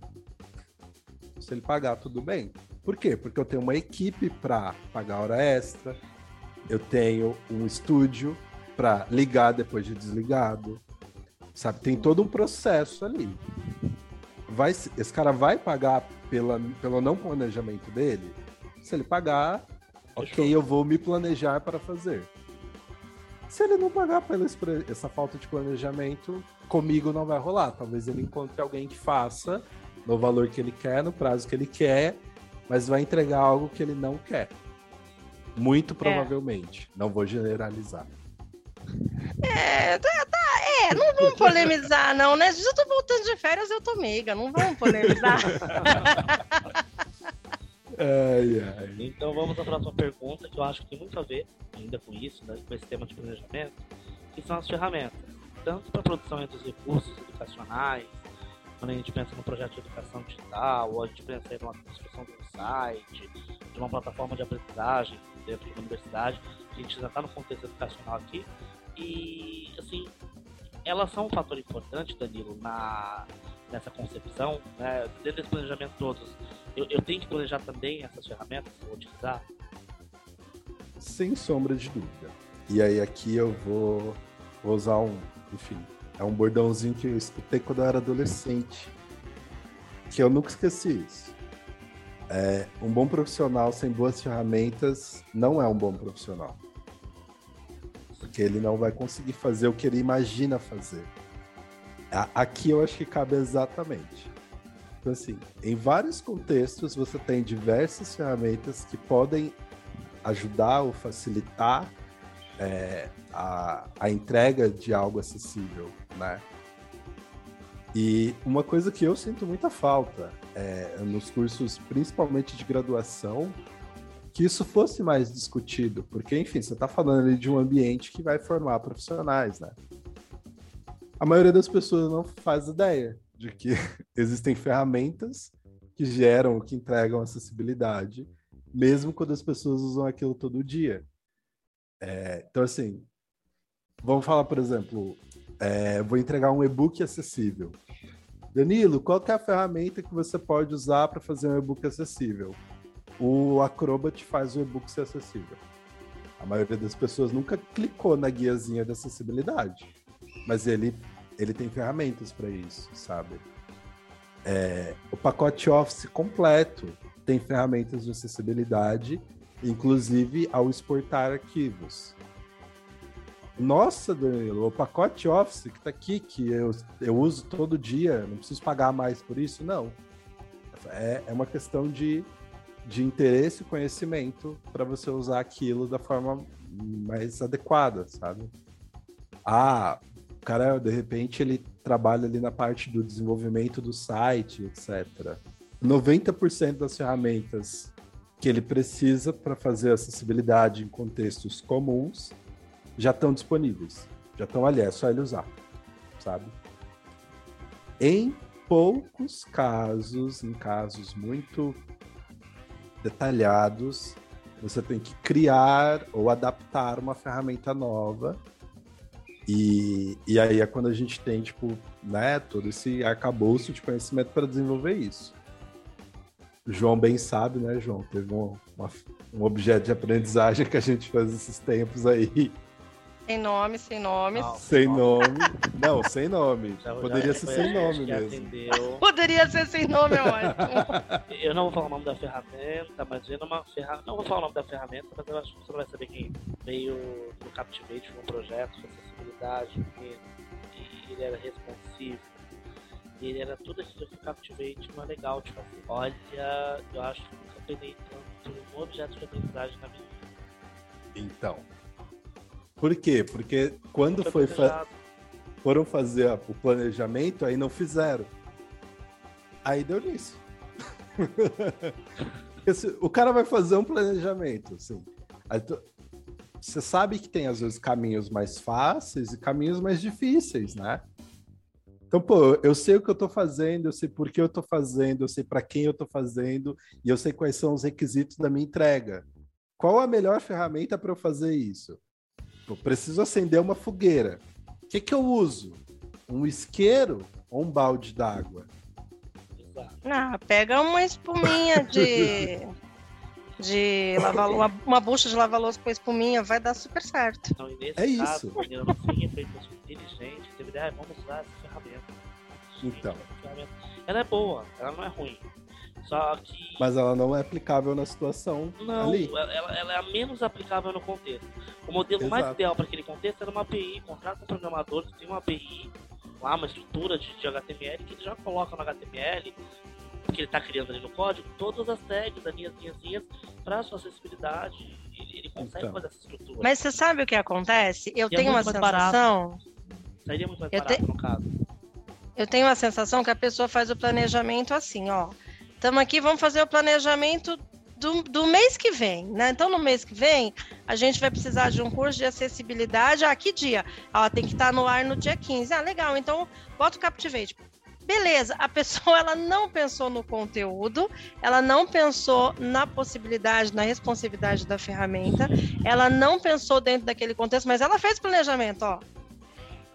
Se ele pagar, tudo bem. Por quê? Porque eu tenho uma equipe para pagar hora extra, eu tenho um estúdio para ligar depois de desligado. Sabe, tem todo um processo ali. Vai, esse cara vai pagar pela, pelo não planejamento dele? Se ele pagar, ok, eu vou me planejar para fazer. Se ele não pagar pela essa falta de planejamento, comigo não vai rolar. Talvez ele encontre alguém que faça no valor que ele quer, no prazo que ele quer, mas vai entregar algo que ele não quer. Muito é. provavelmente. É. Não vou generalizar. É, tá, tá, é, não vamos polemizar, não, né? Eu tô voltando de férias, eu tô meiga, não vamos polemizar. ai, ai. Então vamos à próxima pergunta, que eu acho que tem muito a ver ainda com isso, né, com esse tema de planejamento, que são as ferramentas, tanto para a produção dos recursos educacionais, quando a gente pensa no projeto de educação digital, ou a gente pensa em uma construção de um site, de uma plataforma de aprendizagem dentro da universidade, a gente já está no contexto educacional aqui, e, assim, elas são um fator importante, Danilo, na, nessa concepção, né? Dentro desse planejamento todos, eu, eu tenho que planejar também essas ferramentas que vou utilizar? Sem sombra de dúvida. E aí aqui eu vou, vou usar um, enfim, é um bordãozinho que eu escutei quando eu era adolescente, que eu nunca esqueci isso. É, um bom profissional sem boas ferramentas não é um bom profissional porque ele não vai conseguir fazer o que ele imagina fazer. Aqui eu acho que cabe exatamente. Então, assim, em vários contextos você tem diversas ferramentas que podem ajudar ou facilitar é, a, a entrega de algo acessível, né? E uma coisa que eu sinto muita falta é, nos cursos, principalmente de graduação, que isso fosse mais discutido, porque, enfim, você está falando ali de um ambiente que vai formar profissionais, né? A maioria das pessoas não faz ideia de que existem ferramentas que geram, que entregam acessibilidade, mesmo quando as pessoas usam aquilo todo dia. É, então, assim, vamos falar, por exemplo, é, vou entregar um e-book acessível. Danilo, qual é a ferramenta que você pode usar para fazer um e-book acessível? O Acrobat faz o e-book ser acessível. A maioria das pessoas nunca clicou na guiazinha de acessibilidade, mas ele, ele tem ferramentas para isso, sabe? É, o pacote Office completo tem ferramentas de acessibilidade, inclusive ao exportar arquivos. Nossa, Danilo, o pacote Office que está aqui, que eu, eu uso todo dia, não preciso pagar mais por isso, não. É, é uma questão de, de interesse e conhecimento para você usar aquilo da forma mais adequada, sabe? Ah, o cara, de repente, ele trabalha ali na parte do desenvolvimento do site, etc. 90% das ferramentas que ele precisa para fazer acessibilidade em contextos comuns já estão disponíveis. Já estão ali, é só ele usar, sabe? Em poucos casos, em casos muito detalhados, você tem que criar ou adaptar uma ferramenta nova. E, e aí é quando a gente tem, tipo, né, todo esse arcabouço de conhecimento para desenvolver isso. O João bem sabe, né, João? Teve um, uma, um objeto de aprendizagem que a gente faz esses tempos aí, sem nome, sem nome. Não, sem nome. Não, sem nome. Já, Poderia ser sem nome mesmo. Atendeu. Poderia ser sem nome, é ótimo. eu não vou falar o nome da ferramenta, mas vendo uma ferramenta. Não vou falar o nome da ferramenta, mas eu acho que você não vai saber quem veio do Captivate no projeto de acessibilidade, porque ele era responsivo. Ele era tudo aquilo que o Captivate não é legal de fazer. Olha, eu acho que nunca peguei tanto um objeto de aprendizagem na minha vida. Então, por quê? Porque quando foi fa foram fazer o planejamento, aí não fizeram. Aí deu nisso. o cara vai fazer um planejamento, assim. Tu... Você sabe que tem, às vezes, caminhos mais fáceis e caminhos mais difíceis, né? Então, pô, eu sei o que eu tô fazendo, eu sei por que eu tô fazendo, eu sei para quem eu tô fazendo e eu sei quais são os requisitos da minha entrega. Qual a melhor ferramenta para eu fazer isso? Eu preciso acender uma fogueira. O que, que eu uso? Um isqueiro ou um balde d'água? Ah, pega uma espuminha de. de lavar uma, uma bucha de lavar louça com espuminha, vai dar super certo. Então, é caso, isso. A menina não tinha feito inteligente, teve ideia, vamos usar essa ferramenta. Então. Ela é boa, ela não é ruim. Só que. Mas ela não é aplicável na situação. Não, ali. Ela, ela é a menos aplicável no contexto. O modelo Exato. mais ideal para aquele contexto era uma API, contrata um programador que tem uma API, lá, uma estrutura de, de HTML que ele já coloca no HTML, que ele está criando ali no código, todas as tags, as linhas, linhas, para sua acessibilidade. Ele, ele consegue então. fazer essa estrutura. Mas você sabe o que acontece? Eu e tenho é uma sensação. Barato. Sairia muito mais barato, te... no caso. Eu tenho a sensação que a pessoa faz o planejamento assim, ó. Estamos aqui, vamos fazer o planejamento do, do, mês que vem, né? Então, no mês que vem, a gente vai precisar de um curso de acessibilidade. Ah, que dia? Ela tem que estar no ar no dia 15. Ah, legal. Então, bota o Captivate. Beleza, a pessoa ela não pensou no conteúdo, ela não pensou na possibilidade, na responsividade da ferramenta, ela não pensou dentro daquele contexto, mas ela fez planejamento, ó.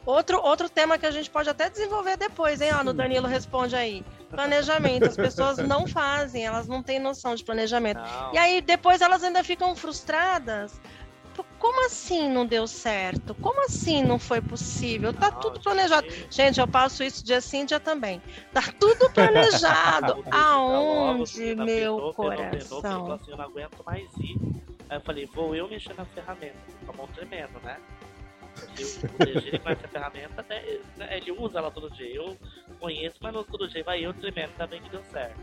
Outro, outro tema que a gente pode até desenvolver depois, hein? Ó, no Danilo responde aí. Planejamento. As pessoas não fazem, elas não têm noção de planejamento. Não. E aí depois elas ainda ficam frustradas. Como assim não deu certo? Como assim não foi possível? Tá não, tudo planejado. Gente. gente, eu passo isso dia sim, dia também. Tá tudo planejado. Aonde, meu coração? Assim, eu não aguento mais ir. Aí eu falei, vou eu mexer na ferramenta. Com a mão tremendo, né? Porque o DG conhece a ferramenta, até, né, ele usa ela todo dia. Eu conheço, mas não todo dia vai eu tremendo, tá bem que deu certo.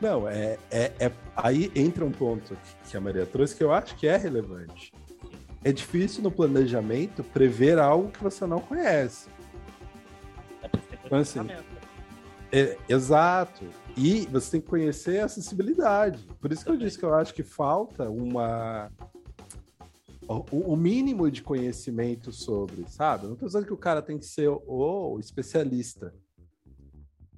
Não, é, é, é, aí entra um ponto que a Maria trouxe que eu acho que é relevante. É difícil no planejamento prever algo que você não conhece. É então, assim, é, exato. E você tem que conhecer a acessibilidade. Por isso que eu disse que eu acho que falta uma o, o, mínimo de conhecimento sobre, sabe? Não estou dizendo que o cara tem que ser o, o, especialista.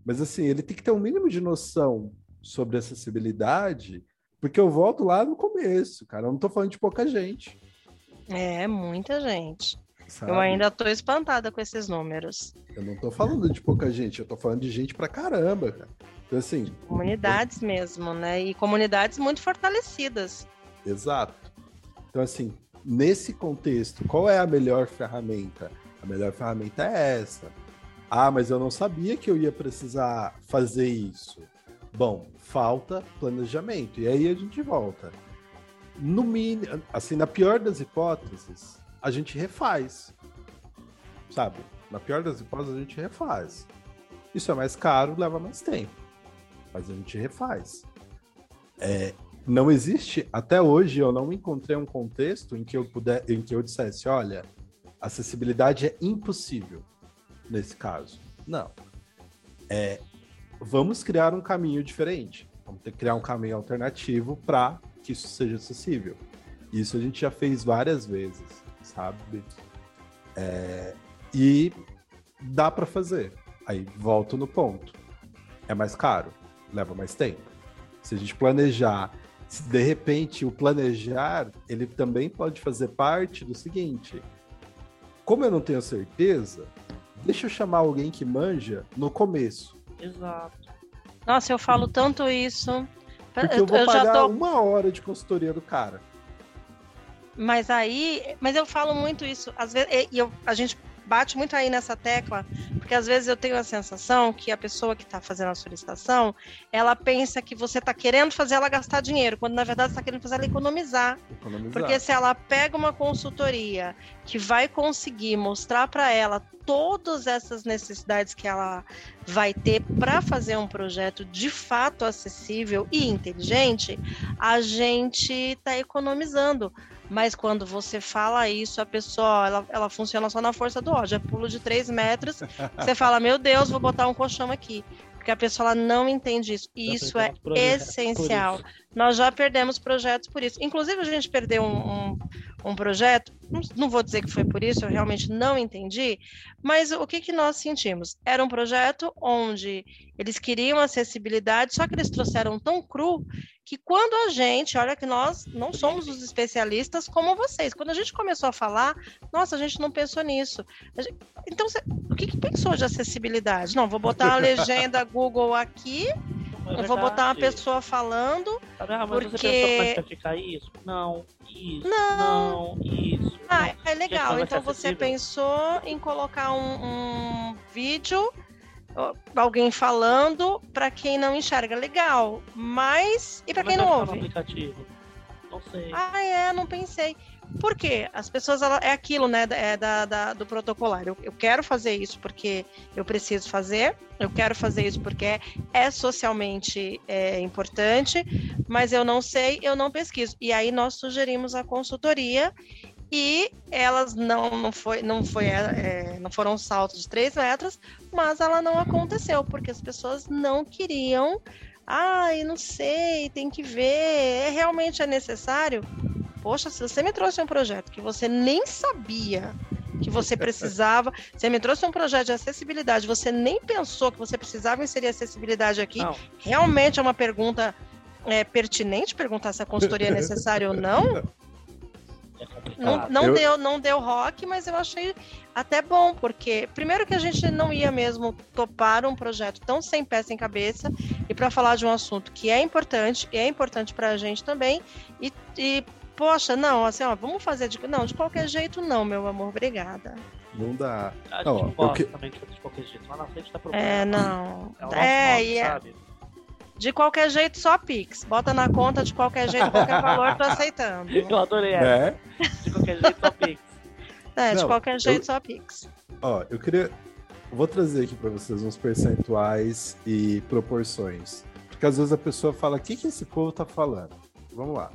Mas assim, ele tem que ter um mínimo de noção sobre acessibilidade, porque eu volto lá no começo, cara. Eu não estou falando de pouca gente. É, muita gente. Sabe? Eu ainda tô espantada com esses números. Eu não tô falando de pouca gente, eu tô falando de gente pra caramba, cara. Então, assim. Comunidades eu... mesmo, né? E comunidades muito fortalecidas. Exato. Então, assim, nesse contexto, qual é a melhor ferramenta? A melhor ferramenta é essa. Ah, mas eu não sabia que eu ia precisar fazer isso. Bom, falta planejamento. E aí a gente volta. No mínimo, assim, na pior das hipóteses, a gente refaz. Sabe? Na pior das hipóteses, a gente refaz. Isso é mais caro, leva mais tempo. Mas a gente refaz. É, não existe, até hoje, eu não encontrei um contexto em que eu puder, em que eu dissesse, olha, acessibilidade é impossível nesse caso. Não. É, vamos criar um caminho diferente. Vamos ter que criar um caminho alternativo para que isso seja acessível. Isso a gente já fez várias vezes, sabe? É, e dá para fazer. Aí volto no ponto. É mais caro, leva mais tempo. Se a gente planejar, se de repente o planejar, ele também pode fazer parte do seguinte: como eu não tenho certeza, deixa eu chamar alguém que manja no começo. Exato. Nossa, eu falo tanto isso. Porque eu vou eu pagar tô... uma hora de consultoria do cara. Mas aí, mas eu falo muito isso. Às vezes, e eu, a gente bate muito aí nessa tecla, porque às vezes eu tenho a sensação que a pessoa que está fazendo a solicitação, ela pensa que você está querendo fazer ela gastar dinheiro, quando na verdade está querendo fazer ela economizar. economizar. Porque se ela pega uma consultoria que vai conseguir mostrar para ela todas essas necessidades que ela vai ter para fazer um projeto de fato acessível e inteligente, a gente está economizando. Mas quando você fala isso, a pessoa ela, ela funciona só na força do ódio. É pulo de três metros. você fala, meu Deus, vou botar um colchão aqui. Porque a pessoa não entende isso. E isso é essencial. Nós já perdemos projetos por isso. Inclusive, a gente perdeu um, um, um projeto, não vou dizer que foi por isso, eu realmente não entendi, mas o que, que nós sentimos? Era um projeto onde eles queriam acessibilidade, só que eles trouxeram tão cru que quando a gente, olha que nós não somos os especialistas como vocês, quando a gente começou a falar, nossa, a gente não pensou nisso. Gente, então, o que, que pensou de acessibilidade? Não, vou botar a legenda Google aqui eu vou botar uma pessoa falando. Ah, mas porque... você pensou ficar isso? Não, isso. Não, não isso. Ah, não. é legal. Então você pensou em colocar um, um vídeo alguém falando para quem não enxerga legal, mas e para quem não ouve? aplicativo? Não sei. Ah, é, não pensei. Por quê? As pessoas, ela, é aquilo, né, é da, da do protocolar. Eu, eu, quero fazer isso porque eu preciso fazer, eu quero fazer isso porque é, é socialmente é, importante, mas eu não sei, eu não pesquiso. E aí nós sugerimos a consultoria e elas não, não, foi, não, foi, é, não foram saltos de três metros, mas ela não aconteceu, porque as pessoas não queriam. Ai, não sei, tem que ver. É, realmente é necessário? Poxa, se você me trouxe um projeto que você nem sabia que você precisava, você me trouxe um projeto de acessibilidade, você nem pensou que você precisava inserir acessibilidade aqui, não. realmente é uma pergunta é, pertinente perguntar se a consultoria é necessária ou não. É não, não eu... deu, não deu rock, mas eu achei até bom, porque primeiro que a gente não ia mesmo topar um projeto tão sem pé sem cabeça e para falar de um assunto que é importante, e é importante para a gente também, e, e poxa, não, assim, ó, vamos fazer de. Não, de qualquer jeito, não, meu amor, obrigada. Não dá. A não, gente gosta que... também de fazer de qualquer jeito. Lá na frente tá problema. É, não. É, é, e é... De qualquer jeito, só Pix. Bota na conta de qualquer jeito, qualquer valor, tô aceitando. Eu adorei essa. É? De qualquer jeito, só Pix. É, de qualquer jeito, eu... só Pix. Ó, eu queria. Vou trazer aqui para vocês uns percentuais e proporções. Porque às vezes a pessoa fala: o que, que esse povo tá falando? Vamos lá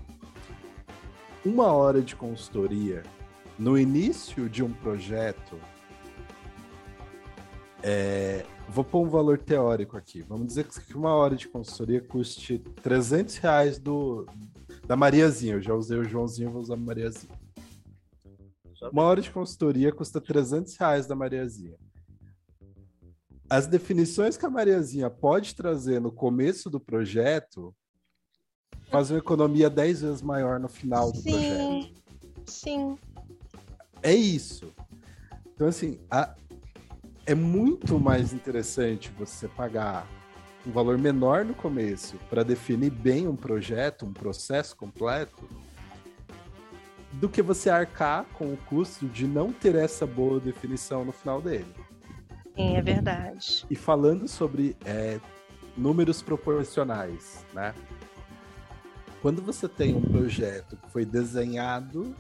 uma hora de consultoria no início de um projeto, é, vou pôr um valor teórico aqui. Vamos dizer que uma hora de consultoria custe 300 reais do, da Mariazinha. Eu já usei o Joãozinho, vou usar a Mariazinha. Uma hora de consultoria custa 300 reais da Mariazinha. As definições que a Mariazinha pode trazer no começo do projeto faz uma economia 10 vezes maior no final do sim, projeto. Sim. É isso. Então, assim, a, é muito mais interessante você pagar um valor menor no começo para definir bem um projeto, um processo completo, do que você arcar com o custo de não ter essa boa definição no final dele. Sim, é verdade. E falando sobre é, números proporcionais, né? Quando você tem um projeto que foi desenhado,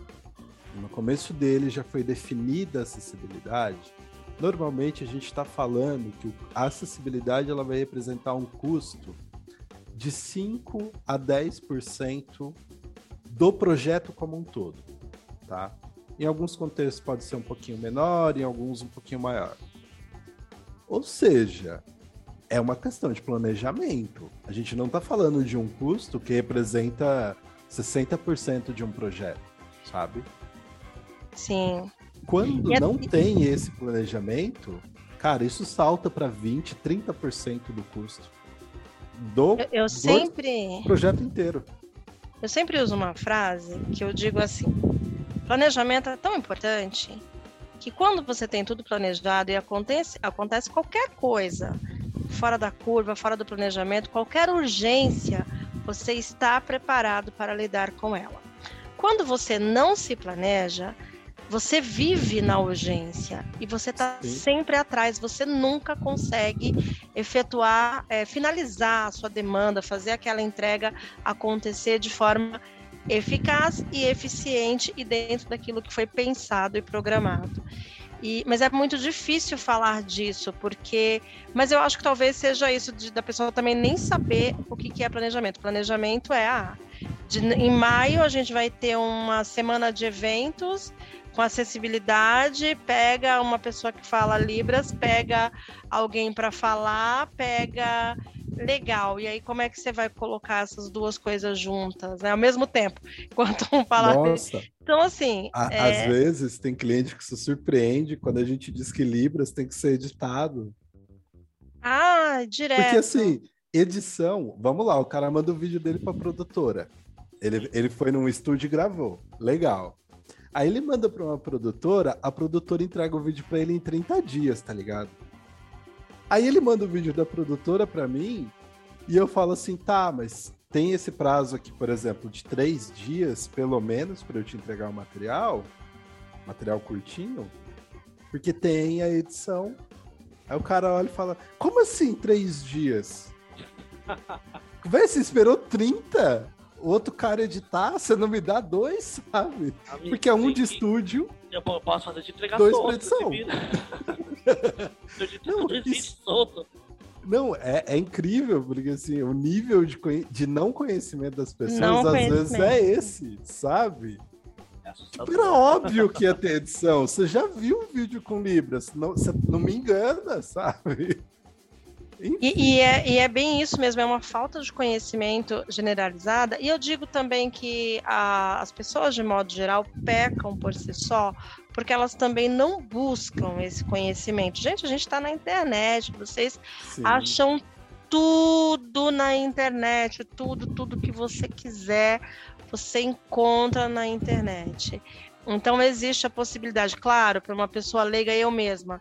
no começo dele já foi definida a acessibilidade, normalmente a gente está falando que a acessibilidade ela vai representar um custo de 5 a 10% do projeto como um todo, tá? Em alguns contextos pode ser um pouquinho menor, em alguns um pouquinho maior. Ou seja, é uma questão de planejamento. A gente não está falando de um custo que representa 60% de um projeto, sabe? Sim. Quando e não tem esse planejamento, cara, isso salta para 20, 30% do custo do, eu, eu sempre... projeto inteiro. Eu sempre uso uma frase que eu digo assim: planejamento é tão importante que quando você tem tudo planejado e acontece, acontece qualquer coisa fora da curva, fora do planejamento, qualquer urgência, você está preparado para lidar com ela. Quando você não se planeja, você vive na urgência e você está sempre atrás, você nunca consegue efetuar, é, finalizar a sua demanda, fazer aquela entrega acontecer de forma eficaz e eficiente e dentro daquilo que foi pensado e programado. E, mas é muito difícil falar disso, porque. Mas eu acho que talvez seja isso de, da pessoa também nem saber o que, que é planejamento. Planejamento é, ah, de, em maio a gente vai ter uma semana de eventos com acessibilidade, pega uma pessoa que fala Libras, pega alguém para falar, pega legal. E aí como é que você vai colocar essas duas coisas juntas, né, ao mesmo tempo, enquanto um fala Nossa. Então assim, a, é... às vezes tem cliente que se surpreende quando a gente diz que Libras tem que ser editado. Ah, direto. Porque assim, edição, vamos lá, o cara manda o vídeo dele para produtora. Ele, ele foi num estúdio e gravou. Legal. Aí ele manda pra uma produtora, a produtora entrega o vídeo pra ele em 30 dias, tá ligado? Aí ele manda o vídeo da produtora pra mim e eu falo assim, tá, mas tem esse prazo aqui, por exemplo, de três dias, pelo menos, para eu te entregar o material, material curtinho, porque tem a edição. Aí o cara olha e fala, como assim três dias? Véi, você esperou 30? Outro cara editar, você não me dá dois, sabe? Amigo, Porque é um de estúdio. Eu posso fazer de entregar dois para edição. não, isso... solto. Não, é, é, incrível, porque assim, o nível de, de não conhecimento das pessoas não às vezes é esse, sabe? É tipo, era óbvio que ia ter edição. Você já viu um vídeo com Libras? Não, você não me engana, sabe? E, e, é, e, é, bem isso mesmo, é uma falta de conhecimento generalizada. E eu digo também que a, as pessoas, de modo geral, pecam por si só, porque elas também não buscam esse conhecimento. Gente, a gente está na internet, vocês Sim. acham tudo na internet, tudo, tudo que você quiser, você encontra na internet. Então existe a possibilidade, claro, para uma pessoa leiga, eu mesma,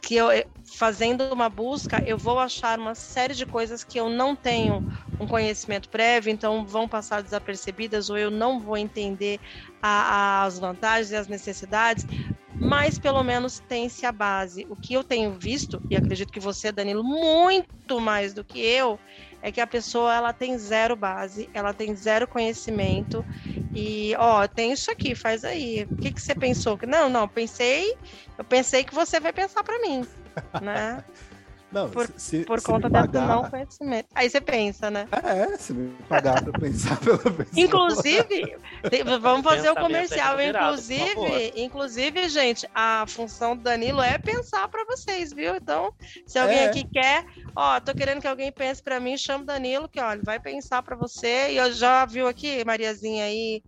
que eu fazendo uma busca, eu vou achar uma série de coisas que eu não tenho um conhecimento prévio, então vão passar desapercebidas ou eu não vou entender a, as vantagens e as necessidades, mas pelo menos tem-se a base. O que eu tenho visto, e acredito que você, Danilo, muito mais do que eu, é que a pessoa ela tem zero base, ela tem zero conhecimento e ó, tem isso aqui, faz aí. O que, que você pensou? Não, não, pensei, eu pensei que você vai pensar para mim, né? Não, por, se, por se conta pagar... desse não conhecimento. Aí você pensa, né? É, se me pagar para pensar pela pessoa. Inclusive, vamos fazer o comercial. Inclusive, inclusive, gente, a função do Danilo é pensar para vocês, viu? Então, se alguém é. aqui quer, ó, tô querendo que alguém pense para mim, chama o Danilo, que ó, ele vai pensar para você. E eu já viu aqui, Mariazinha aí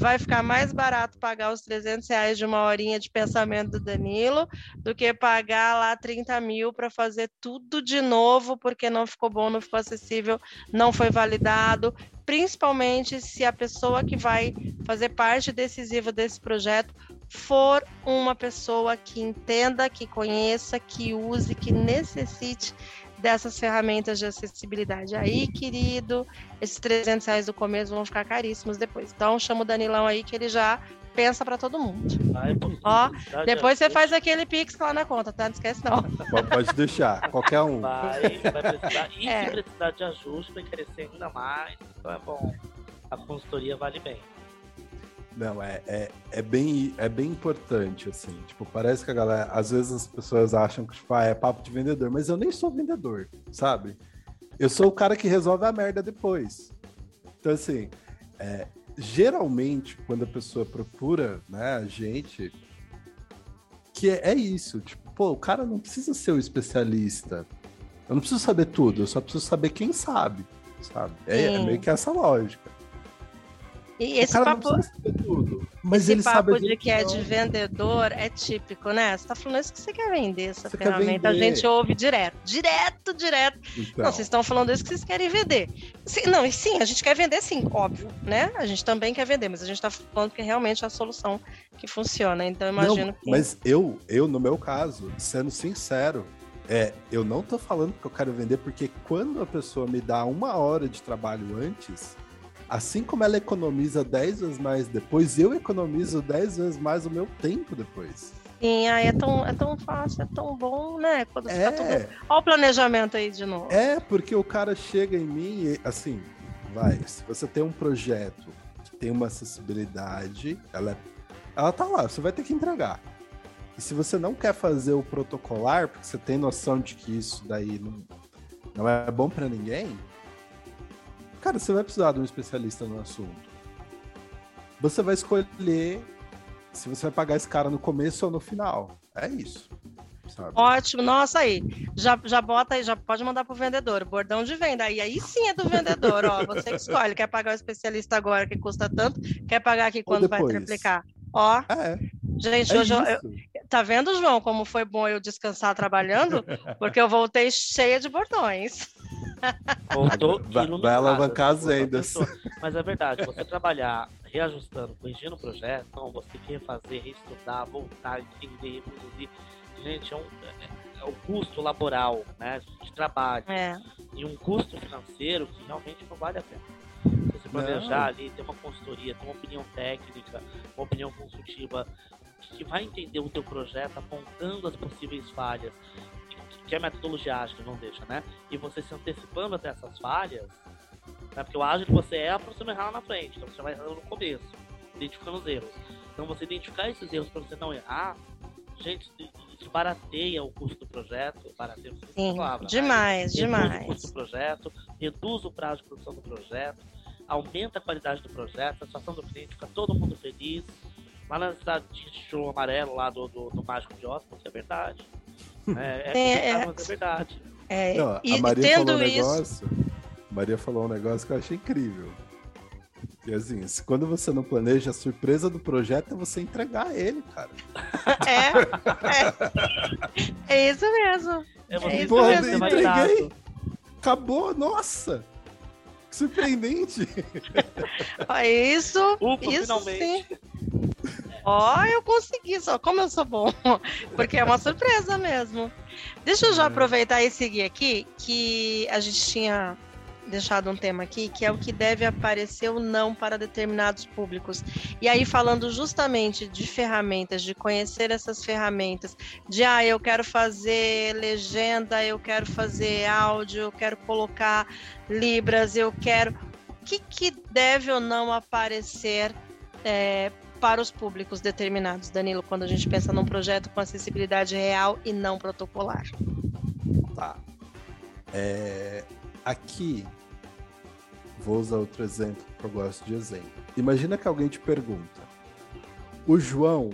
vai ficar mais barato pagar os 300 reais de uma horinha de pensamento do Danilo do que pagar lá 30 mil para fazer tudo de novo porque não ficou bom, não ficou acessível, não foi validado, principalmente se a pessoa que vai fazer parte decisiva desse projeto for uma pessoa que entenda, que conheça, que use, que necessite dessas ferramentas de acessibilidade. Aí, querido, esses 300 reais do começo vão ficar caríssimos depois. Então, chama o Danilão aí que ele já pensa para todo mundo. Vai, Ó, depois você faz aquele pix lá na conta, tá? Não esquece não. Pode deixar, qualquer um. Vai, vai precisar. E é. se precisar de ajuste, vai crescer ainda mais. Então é bom. A consultoria vale bem. Não, é, é, é, bem, é bem importante, assim. Tipo, parece que a galera. Às vezes as pessoas acham que tipo, ah, é papo de vendedor, mas eu nem sou vendedor, sabe? Eu sou o cara que resolve a merda depois. Então, assim, é, geralmente, quando a pessoa procura né, a gente, que é, é isso, tipo, pô, o cara não precisa ser o especialista. Eu não preciso saber tudo, eu só preciso saber quem sabe, sabe? É, é meio que essa lógica. E esse papo. Tudo, mas esse ele papo sabe de que é de vendedor é típico, né? Você tá falando isso que você quer vender essa você ferramenta. A gente ouve direto, direto, direto. Então. Não, vocês estão falando isso que vocês querem vender. Sim, não, e sim, a gente quer vender sim, óbvio, né? A gente também quer vender, mas a gente tá falando que realmente é a solução que funciona. Então imagino não, que. Mas eu, eu, no meu caso, sendo sincero, é, eu não tô falando que eu quero vender, porque quando a pessoa me dá uma hora de trabalho antes, assim como ela economiza 10 vezes mais depois, eu economizo 10 vezes mais o meu tempo depois. Sim, aí é tão, é tão fácil, é tão bom, né? Quando é. Tudo... Olha o planejamento aí de novo. É, porque o cara chega em mim e, assim, vai, se você tem um projeto que tem uma acessibilidade, ela, é, ela tá lá, você vai ter que entregar. E se você não quer fazer o protocolar, porque você tem noção de que isso daí não, não é bom para ninguém, Cara, você vai precisar de um especialista no assunto. Você vai escolher se você vai pagar esse cara no começo ou no final. É isso. Sabe? Ótimo, nossa aí. Já, já bota aí, já pode mandar pro vendedor. Bordão de venda. Aí, aí sim é do vendedor, ó. Você que escolhe. Quer pagar o especialista agora que custa tanto? Quer pagar aqui quando vai triplicar? Ó. É. Gente, é hoje eu, eu, tá vendo, João, como foi bom eu descansar trabalhando? Porque eu voltei cheia de bordões. Voltou vai, vai alavancar as vendas. Mas é verdade, você trabalhar reajustando, corrigindo o projeto, então você tem que refazer, reestudar, voltar, entender, reproduzir. Gente, é um, é, é um custo laboral, né? De trabalho. É. E um custo financeiro que realmente não vale a pena. Você planejar ali, ter uma consultoria, ter uma opinião técnica, uma opinião consultiva que vai entender o teu projeto apontando as possíveis falhas que a metodologia ágil não deixa, né? E você se antecipando até essas falhas, né? Porque o ágil você é para você não errar lá na frente, então você vai errar no começo, identificando os erros. Então você identificar esses erros para você não errar, gente, isso barateia o custo do projeto, barateia Sim, palavra, demais, né? demais. Reduz o custo do projeto, reduz o prazo de produção do projeto, aumenta a qualidade do projeto, a satisfação do cliente, fica todo mundo feliz. Lá na cidade de show amarelo lá do, do, do Mágico de Osmos, é verdade. É, é, é, é verdade. É, Não, a e, Maria falou um negócio. Maria falou um negócio que eu achei incrível. E assim, se, quando você não planeja, a surpresa do projeto é você entregar ele, cara. É, é, é isso mesmo. É, é isso Pô, mesmo. entreguei. Acabou, nossa! Que surpreendente! isso, Ufa, isso finalmente. sim. Ó, oh, eu consegui, só como eu sou bom. Porque é uma surpresa mesmo. Deixa eu já é. aproveitar e seguir aqui, que a gente tinha deixado um tema aqui, que é o que deve aparecer ou não para determinados públicos. E aí, falando justamente de ferramentas, de conhecer essas ferramentas, de ah, eu quero fazer legenda, eu quero fazer áudio, eu quero colocar Libras, eu quero. O que, que deve ou não aparecer é, para os públicos determinados, Danilo, quando a gente pensa num projeto com acessibilidade real e não protocolar? Tá. É, aqui, vou usar outro exemplo, que eu gosto de exemplo. Imagina que alguém te pergunta: o João,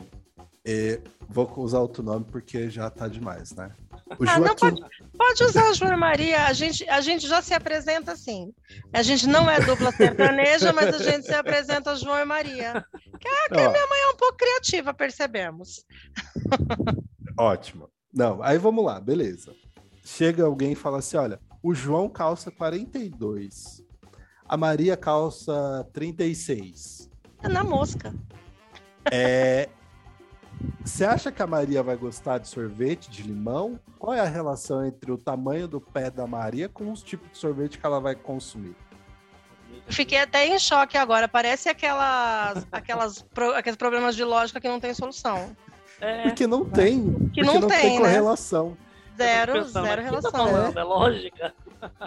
é, vou usar outro nome porque já tá demais, né? O ah, não, pode, pode usar a João Maria, a gente, a gente já se apresenta assim. A gente não é dupla sertaneja, mas a gente se apresenta João e Maria. Que, é, que a minha mãe é um pouco criativa, percebemos. Ótimo. Não, aí vamos lá, beleza. Chega alguém e fala assim: olha, o João calça 42, a Maria calça 36. É na mosca. É, você acha que a Maria vai gostar de sorvete de limão? Qual é a relação entre o tamanho do pé da Maria com os tipos de sorvete que ela vai consumir? Fiquei até em choque agora. Parece aquelas, aquelas pro, aqueles problemas de lógica que não tem solução. É, porque não tem. Que não, não, tem, tem né? correlação. Zero, Pensando, zero "Mas o que tá relação. falando? É lógica.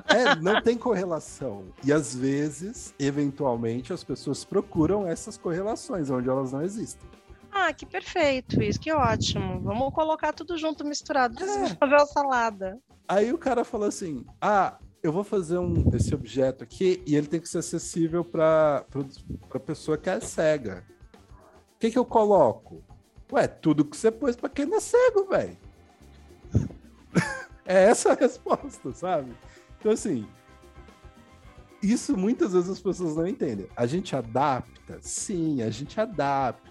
É, não tem correlação. E às vezes, eventualmente, as pessoas procuram essas correlações onde elas não existem. Ah, que perfeito isso, que ótimo. Vamos colocar tudo junto, misturado, É. fazer uma salada. Aí o cara falou assim: ah, eu vou fazer um, esse objeto aqui e ele tem que ser acessível para a pessoa que é cega. O que, que eu coloco? Ué, tudo que você pôs para quem não é cego, velho. é essa a resposta, sabe? Então, assim, isso muitas vezes as pessoas não entendem. A gente adapta? Sim, a gente adapta.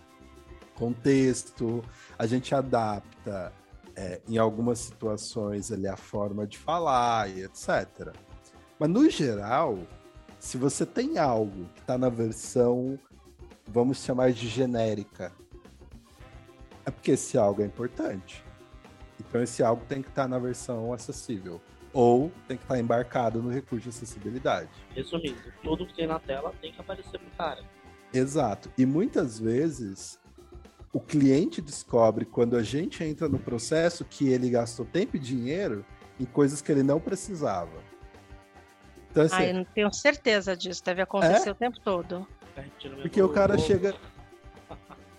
Contexto, a gente adapta é, em algumas situações ali a forma de falar e etc. Mas no geral, se você tem algo que está na versão, vamos chamar de genérica, é porque esse algo é importante. Então esse algo tem que estar na versão acessível. Ou tem que estar embarcado no recurso de acessibilidade. Resumindo, tudo que tem na tela tem que aparecer pro cara. Exato. E muitas vezes o cliente descobre quando a gente entra no processo que ele gastou tempo e dinheiro em coisas que ele não precisava. Então, assim, Ah, eu não tenho certeza disso, deve acontecer o tempo todo. Porque o cara chega.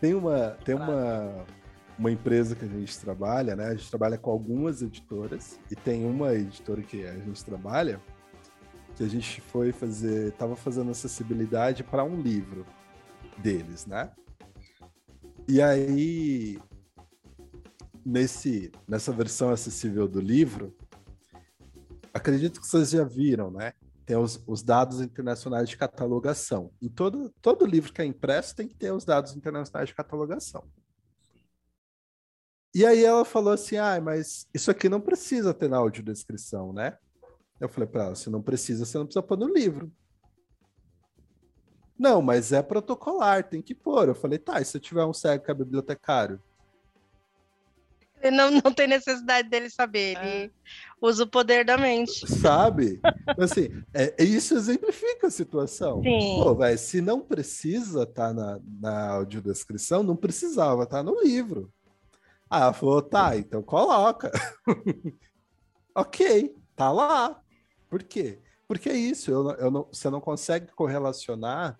Tem uma, tem uma, uma empresa que a gente trabalha, né? A gente trabalha com algumas editoras e tem uma editora que a gente trabalha que a gente foi fazer, tava fazendo acessibilidade para um livro deles, né? E aí nesse nessa versão acessível do livro, acredito que vocês já viram, né? Tem os, os dados internacionais de catalogação. Em todo, todo livro que é impresso tem que ter os dados internacionais de catalogação. E aí ela falou assim: ah, mas isso aqui não precisa ter na audiodescrição, né? Eu falei para ela: se não precisa, você não precisa pôr no livro. Não, mas é protocolar, tem que pôr. Eu falei: tá, e se eu tiver um cego que é bibliotecário? Ele Não, não tem necessidade dele saber, ele usa o poder da mente. Sabe? Assim, é, isso exemplifica a situação. Sim. Pô, velho, se não precisa estar na, na audiodescrição, não precisava estar no livro. Ah, ela falou, tá, então coloca. ok, tá lá. Por quê? Porque é isso, eu, eu não, você não consegue correlacionar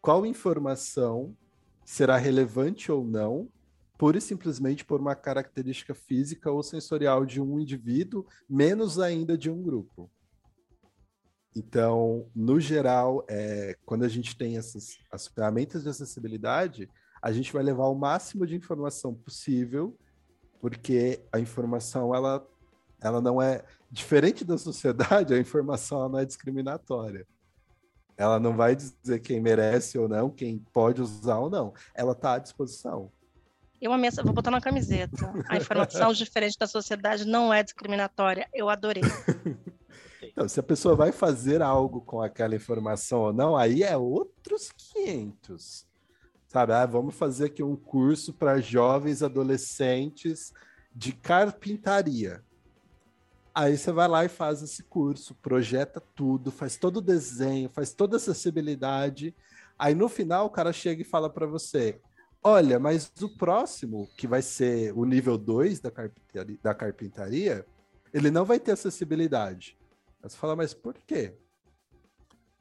qual informação será relevante ou não, pura e simplesmente por uma característica física ou sensorial de um indivíduo, menos ainda de um grupo. Então, no geral, é, quando a gente tem essas as ferramentas de acessibilidade, a gente vai levar o máximo de informação possível, porque a informação ela, ela não é diferente da sociedade, a informação não é discriminatória. Ela não vai dizer quem merece ou não, quem pode usar ou não. Ela está à disposição. Eu amei essa, vou botar na camiseta. A informação diferente da sociedade não é discriminatória. Eu adorei. Então, se a pessoa vai fazer algo com aquela informação ou não, aí é outros 500. Sabe, ah, vamos fazer aqui um curso para jovens adolescentes de carpintaria. Aí você vai lá e faz esse curso, projeta tudo, faz todo o desenho, faz toda a acessibilidade. Aí no final o cara chega e fala para você: Olha, mas o próximo, que vai ser o nível 2 da carpintaria, da carpintaria, ele não vai ter acessibilidade. Aí você fala, mas por quê?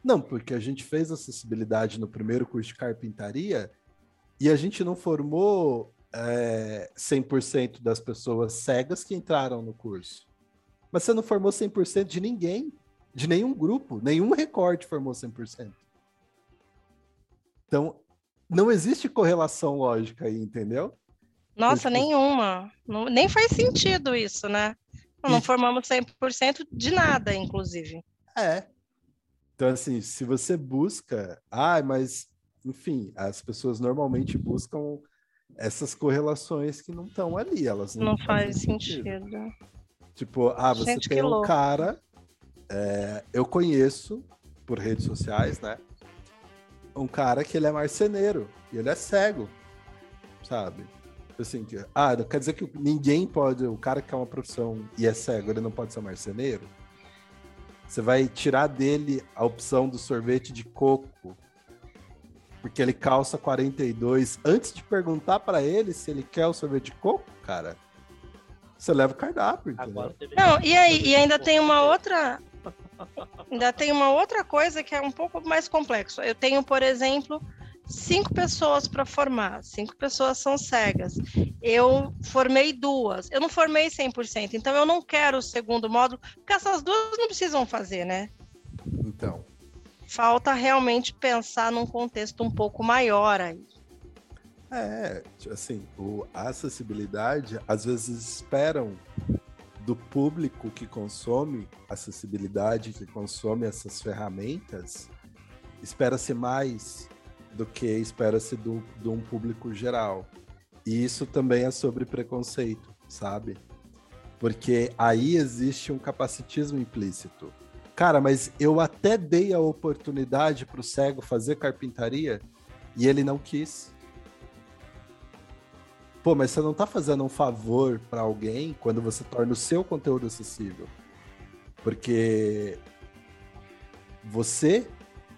Não, porque a gente fez acessibilidade no primeiro curso de carpintaria e a gente não formou é, 100% das pessoas cegas que entraram no curso. Mas você não formou 100% de ninguém, de nenhum grupo, nenhum recorte formou 100%. Então, não existe correlação lógica aí, entendeu? Nossa, Tipo- nenhuma. Não- nem faz sentido isso, né? Não, não formamos 100% de nada, inclusive. É. Então, assim, se você busca. Ah, mas, enfim, as pessoas normalmente buscam essas correlações que não estão ali. Elas não, Não fazem faz sentido. Tipo, ah, você Gente, tem um louco. cara. é, eu conheço por redes sociais, né? Um cara que ele é marceneiro e ele é cego, sabe? Assim, que, ah, quer dizer que ninguém pode, o cara que é uma profissão e é cego, ele não pode ser marceneiro? Você vai tirar dele a opção do sorvete de coco, porque ele calça 42, antes de perguntar para ele se ele quer o sorvete de coco, cara. Você leva o cardápio? Não, e aí, e ainda tem uma outra, ainda tem uma outra coisa que é um pouco mais complexo. Eu tenho, por exemplo, cinco pessoas para formar, cinco pessoas são cegas. Eu formei duas, eu não formei 100%, então eu não quero o segundo módulo, porque essas duas não precisam fazer, né? Então. Falta realmente pensar num contexto um pouco maior aí. É, assim, o, a acessibilidade, às vezes esperam do público que consome acessibilidade, que consome essas ferramentas, espera-se mais do que espera-se de um público geral. E isso também é sobre preconceito, sabe? Porque aí existe um capacitismo implícito. Cara, mas eu até dei a oportunidade para o cego fazer carpintaria e ele não quis. Pô, mas você não está fazendo um favor para alguém quando você torna o seu conteúdo acessível. Porque você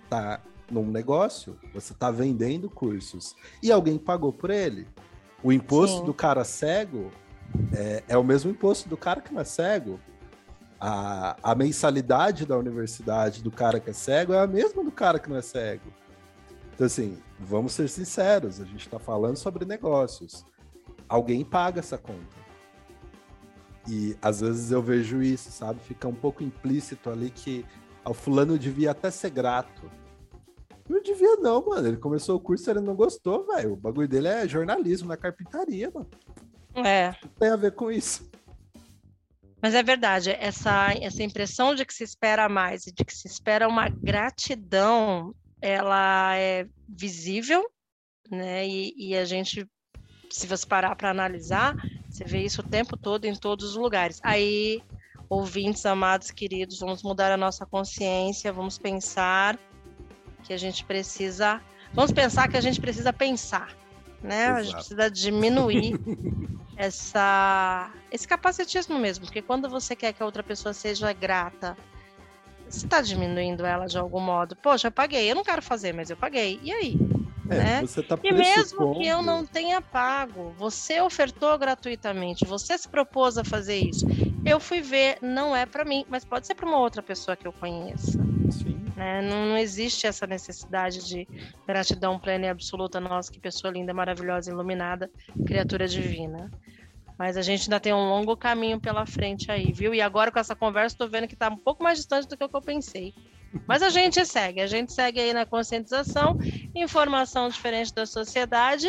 tá num negócio, você está vendendo cursos e alguém pagou por ele. O imposto Sim. do cara cego é, é, o mesmo imposto do cara que não é cego. A, a mensalidade da universidade do cara que é cego é a mesma do cara que não é cego. Então, assim, vamos ser sinceros, a gente está falando sobre negócios. Alguém paga essa conta. E às vezes eu vejo isso, sabe? Fica um pouco implícito ali que o fulano devia até ser grato. Não devia, não, mano. Ele começou o curso e ele não gostou, velho. O bagulho dele é jornalismo, na é carpintaria, mano. É. Não tem a ver com isso. Mas é verdade, essa, essa impressão de que se espera mais e de que se espera uma gratidão, ela é visível, né? E, e a gente, se você parar para analisar, você vê isso o tempo todo em todos os lugares. Aí, ouvintes amados, queridos, vamos mudar a nossa consciência, vamos pensar que a gente precisa. Vamos pensar que a gente precisa pensar, né? Exato. A gente precisa diminuir essa, esse capacitismo mesmo, porque quando você quer que a outra pessoa seja grata, você está diminuindo ela de algum modo. Poxa, eu paguei, eu não quero fazer, mas eu paguei. E aí? É, né? tá e mesmo que eu não tenha pago, você ofertou gratuitamente, você se propôs a fazer isso. Eu fui ver, não é para mim, mas pode ser para uma outra pessoa que eu conheça. Sim. Né? Não, não, existe essa necessidade de gratidão plena e absoluta. Nossa, que pessoa linda, maravilhosa, iluminada, criatura divina. Mas a gente ainda tem um longo caminho pela frente aí, viu? E agora com essa conversa, estou vendo que está um pouco mais distante do que o que eu pensei. Mas a gente segue, a gente segue aí na conscientização, informação diferente da sociedade.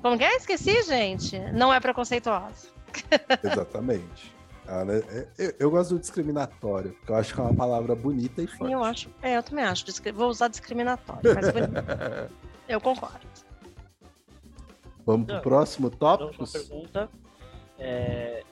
Como que é? Esqueci, gente. Não é preconceituosa. Exatamente. Ela é, eu, eu, gosto do discriminatório, porque eu acho que é uma palavra bonita e forte. Eu acho, é, eu também acho. Vou usar discriminatório, mas bonito. eu concordo. Vamos para o próximo tópico? Próxima pergunta. É,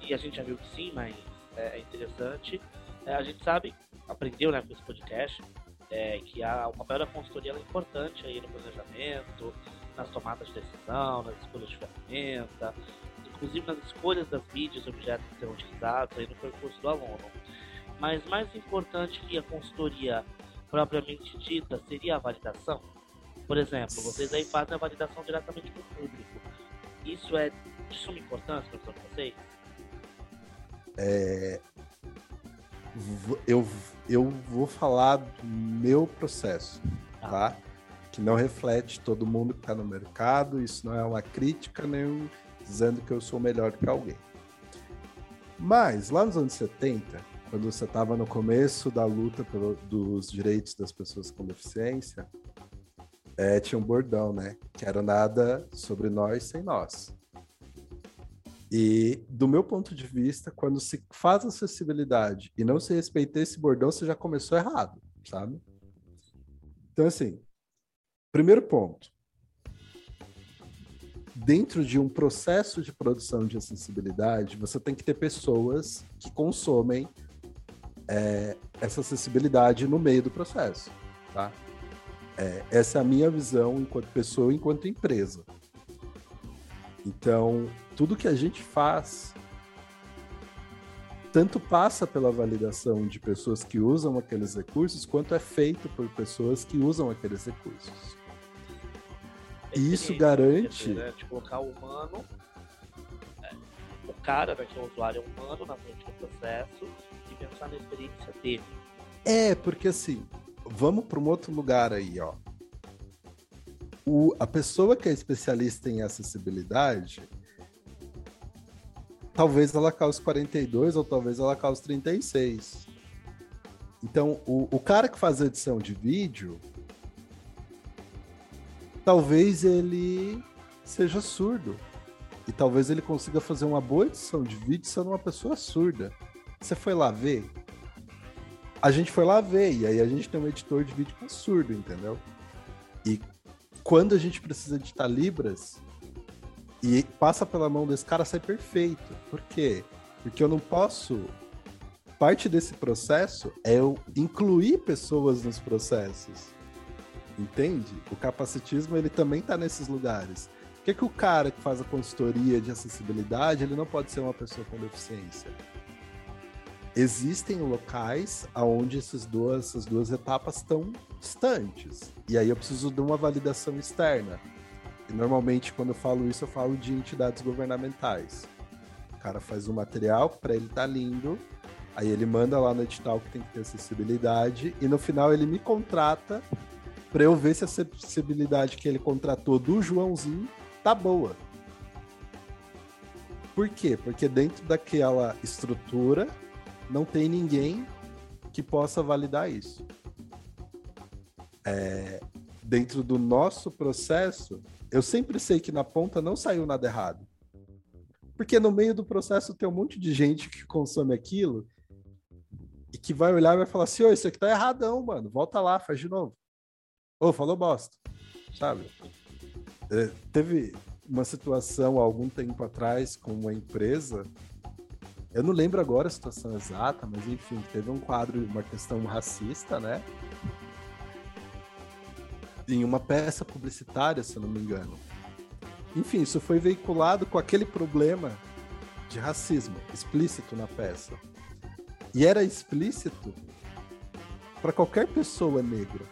e a gente já viu que sim, mas é, é interessante. É, a gente sabe, aprendeu né, com esse podcast, é, que a, o papel da consultoria é importante aí no planejamento, nas tomadas de decisão, nas escolhas de ferramenta, inclusive nas escolhas das mídias e objetos que serão utilizados aí no percurso do aluno. Mas mais importante que a consultoria propriamente dita seria a validação. Por exemplo, vocês aí fazem a validação diretamente com o público. Isso é de suma importância para vocês? É, eu, eu vou falar do meu processo, ah. tá? Que não reflete todo mundo que está no mercado, isso não é uma crítica nem dizendo que eu sou melhor que alguém. Mas, lá nos anos 70, quando você estava no começo da luta pelo, dos direitos das pessoas com deficiência, é, tinha um bordão, né? Que era nada sobre nós sem nós. E, do meu ponto de vista, quando se faz acessibilidade e não se respeita esse bordão, você já começou errado, sabe? Então, assim, primeiro ponto dentro de um processo de produção de acessibilidade, você tem que ter pessoas que consomem é, essa acessibilidade no meio do processo, tá? É, essa é a minha visão enquanto pessoa, enquanto empresa. Então, tudo que a gente faz tanto passa pela validação de pessoas que usam aqueles recursos, quanto é feito por pessoas que usam aqueles recursos. E isso garante. Né, de colocar o humano, é, o cara, né, que é o usuário humano, na frente do processo e pensar na experiência dele. É, porque assim, vamos para um outro lugar aí, ó. O, a pessoa que é especialista em acessibilidade, talvez ela cause 42 ou talvez ela cause 36. Então, o, o cara que faz edição de vídeo, talvez ele seja surdo. E talvez ele consiga fazer uma boa edição de vídeo sendo uma pessoa surda. Você foi lá ver? A gente foi lá ver, e aí a gente tem um editor de vídeo que é surdo, entendeu? E quando a gente precisa editar Libras, e passa pela mão desse cara sai perfeito. Por quê? Porque eu não posso. Parte desse processo é eu incluir pessoas nos processos. Entende? O capacitismo ele também está nesses lugares. Por que, que o cara que faz a consultoria de acessibilidade ele não pode ser uma pessoa com deficiência? Existem locais onde essas duas, essas duas etapas estão distantes. E aí eu preciso de uma validação externa. Normalmente, quando eu falo isso, eu falo de entidades governamentais. O cara faz um material para ele tá lindo, aí ele manda lá no edital que tem que ter acessibilidade, e no final ele me contrata para eu ver se a acessibilidade que ele contratou do Joãozinho tá boa. Por quê? Porque dentro daquela estrutura não tem ninguém que possa validar isso. É, dentro do nosso processo, eu sempre sei que na ponta não saiu nada errado. Porque no meio do processo tem um monte de gente que consome aquilo e que vai olhar e vai falar assim: Ô, isso aqui tá erradão, mano. Volta lá, faz de novo. Ô, falou bosta. Sabe? É, teve uma situação há algum tempo atrás com uma empresa. Eu não lembro agora a situação exata, mas enfim, teve um quadro, uma questão racista, né? Em uma peça publicitária, se eu não me engano. Enfim, isso foi veiculado com aquele problema de racismo explícito na peça. E era explícito para qualquer pessoa negra.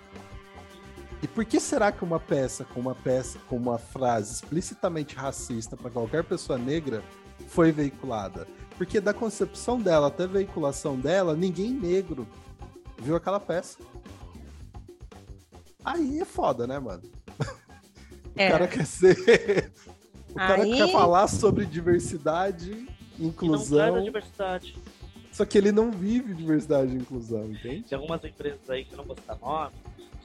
E por que será que uma peça com uma peça com uma frase explicitamente racista para qualquer pessoa negra foi veiculada? Porque da concepção dela até a veiculação dela, ninguém negro viu aquela peça. Aí é foda, né, mano? o é. cara quer ser. o cara Aí... quer falar sobre diversidade, inclusão. não diversidade. Só que ele não vive diversidade e inclusão, entende? Tem algumas empresas aí que não vou citar nome,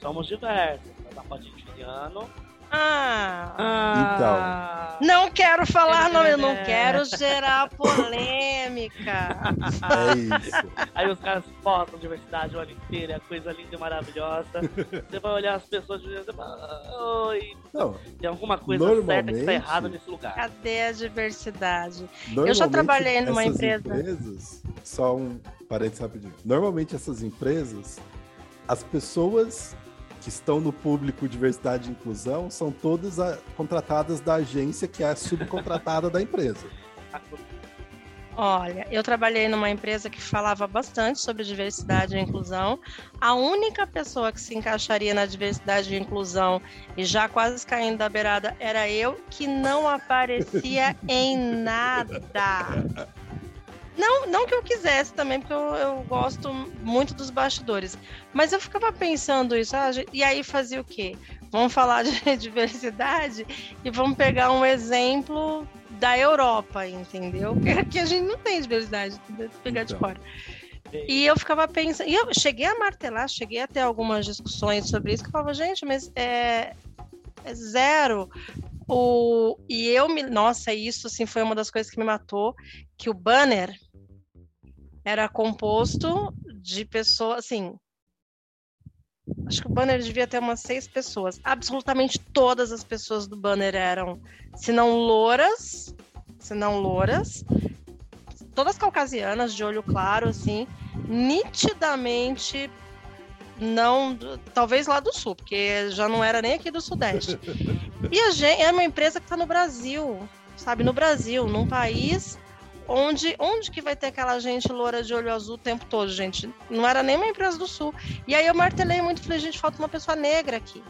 somos diversos. Mas a parte de ah, ah, então. Não quero falar nome, eu não quero gerar polêmica. É isso. Aí os caras postam diversidade o ano inteiro, é coisa linda e maravilhosa. Você vai olhar as pessoas e você fala, oi. Não, tem alguma coisa certa que está errada nesse lugar. Cadê a diversidade? Eu já trabalhei numa empresa. Empresas, só um parênteses rapidinho. Normalmente essas empresas, as pessoas que estão no público diversidade e inclusão são todas a, contratadas da agência que é subcontratada da empresa. Olha, eu trabalhei numa empresa que falava bastante sobre diversidade e inclusão. A única pessoa que se encaixaria na diversidade e inclusão e já quase caindo da beirada era eu, que não aparecia em nada. Não, não que eu quisesse também, porque eu, eu gosto muito dos bastidores. Mas eu ficava pensando isso, ah, e aí fazia o quê? Vamos falar de diversidade e vamos pegar um exemplo da Europa, entendeu? Porque aqui a gente não tem diversidade, pegar então. de fora. E eu ficava pensando, e eu cheguei a martelar, cheguei a ter algumas discussões sobre isso, que eu falava, gente, mas é, é zero. O, e eu me. Nossa, isso assim foi uma das coisas que me matou. Que o banner era composto de pessoas, assim. Acho que o banner devia ter umas seis pessoas. Absolutamente todas as pessoas do banner eram, se não louras, se não louras, todas caucasianas, de olho claro, assim, nitidamente não, talvez lá do sul, porque já não era nem aqui do sudeste. E a gente é uma empresa que está no Brasil. sabe? No Brasil, num país onde, onde que vai ter aquela gente loura de olho azul o tempo todo, gente? Não era nem uma empresa do Sul. E aí eu martelei muito, falei, gente, falta uma pessoa negra aqui.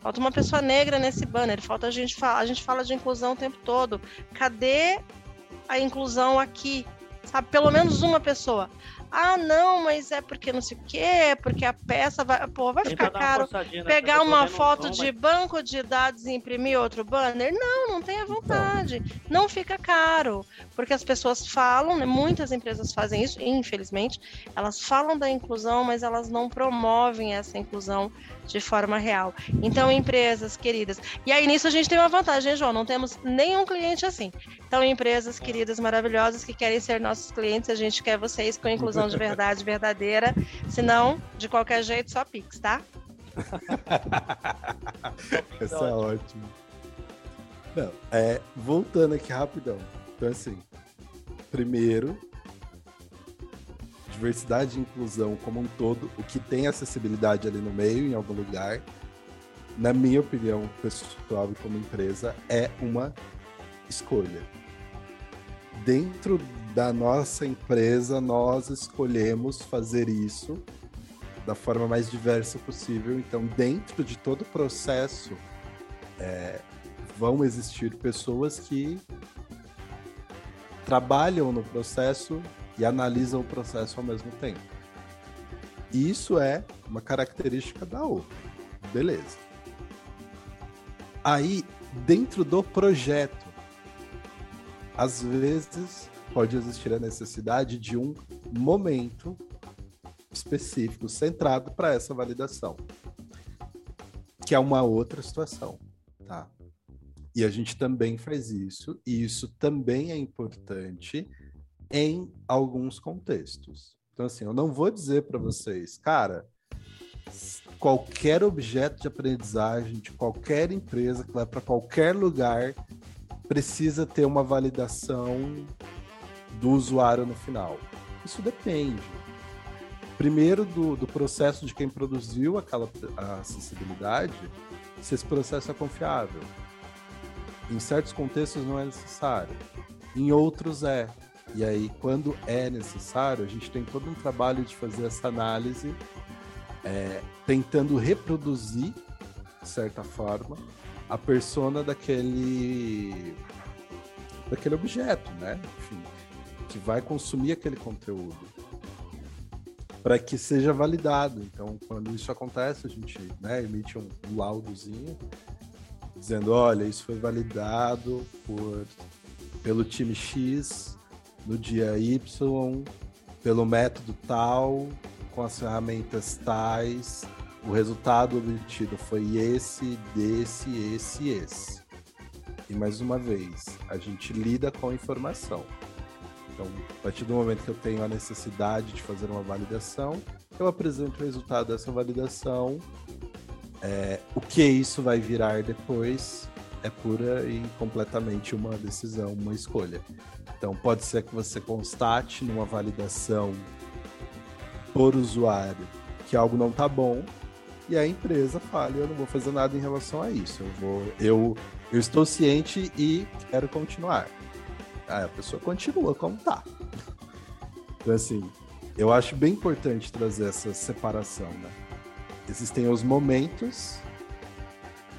Falta uma pessoa negra nesse banner. Falta a gente fala, a gente fala de inclusão o tempo todo. Cadê a inclusão aqui? Sabe, pelo menos uma pessoa. Ah, não, mas é porque não sei o quê, é porque a peça vai, pô, vai ficar caro. Pegar uma foto de banco de dados e imprimir outro banner? Não, não tenha vontade. Não fica caro, porque as pessoas falam, né, muitas empresas fazem isso, infelizmente, elas falam da inclusão, mas elas não promovem essa inclusão de forma real. Então, empresas queridas. E aí nisso a gente tem uma vantagem, João, não temos nenhum cliente assim. Então, empresas queridas, maravilhosas que querem ser nossos clientes, a gente quer vocês com inclusão de verdade verdadeira. Senão, de qualquer jeito, só Pix, tá? Essa é ótimo. Não, é, voltando aqui rapidão. Então, assim, primeiro, diversidade e inclusão como um todo, o que tem acessibilidade ali no meio, em algum lugar, na minha opinião pessoal e como empresa, é uma escolha. Dentro da nossa empresa, nós escolhemos fazer isso da forma mais diversa possível. Então, dentro de todo o processo, é, vão existir pessoas que trabalham no processo e analisam o processo ao mesmo tempo. Isso é uma característica da outra. Beleza. Aí, dentro do projeto, às vezes pode existir a necessidade de um momento específico, centrado para essa validação, que é uma outra situação, tá? E a gente também faz isso, e isso também é importante em alguns contextos. Então, assim, eu não vou dizer para vocês, cara, qualquer objeto de aprendizagem de qualquer empresa que vai para qualquer lugar precisa ter uma validação do usuário no final? Isso depende. Primeiro, do, do processo de quem produziu aquela acessibilidade, se esse processo é confiável. Em certos contextos não é necessário, em outros é. E aí, quando é necessário, a gente tem todo um trabalho de fazer essa análise, é, tentando reproduzir, de certa forma, a persona daquele daquele objeto, né? Enfim, que vai consumir aquele conteúdo para que seja validado. Então, quando isso acontece, a gente né, emite um, laudozinho dizendo, olha, isso foi validado por pelo time X no dia Y, pelo método tal, com as ferramentas tais, o resultado obtido foi esse, desse, esse esse. E mais uma vez, a gente lida com a informação. Então, a partir do momento que eu tenho a necessidade de fazer uma validação, eu apresento o resultado dessa validação. É, o que isso vai virar depois é pura e completamente uma decisão, uma escolha. Então, pode ser que você constate numa validação por usuário que algo não está bom e a empresa fale: eu não vou fazer nada em relação a isso. Eu vou, eu, eu estou ciente e quero continuar. Aí a pessoa continua como tá. Então, assim, eu acho bem importante trazer essa separação, né? Existem os momentos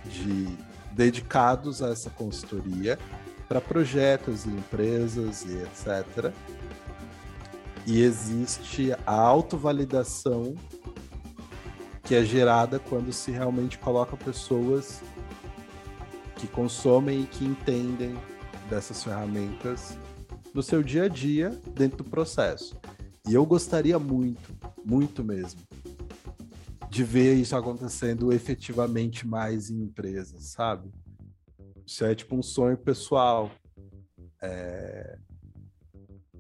de dedicados a essa consultoria para projetos e empresas e etc. E existe a autovalidação que é gerada quando se realmente coloca pessoas que consomem e que entendem dessas ferramentas no seu dia a dia dentro do processo. E eu gostaria muito, muito mesmo, de ver isso acontecendo efetivamente mais em empresas, sabe? Isso é tipo um sonho pessoal. É...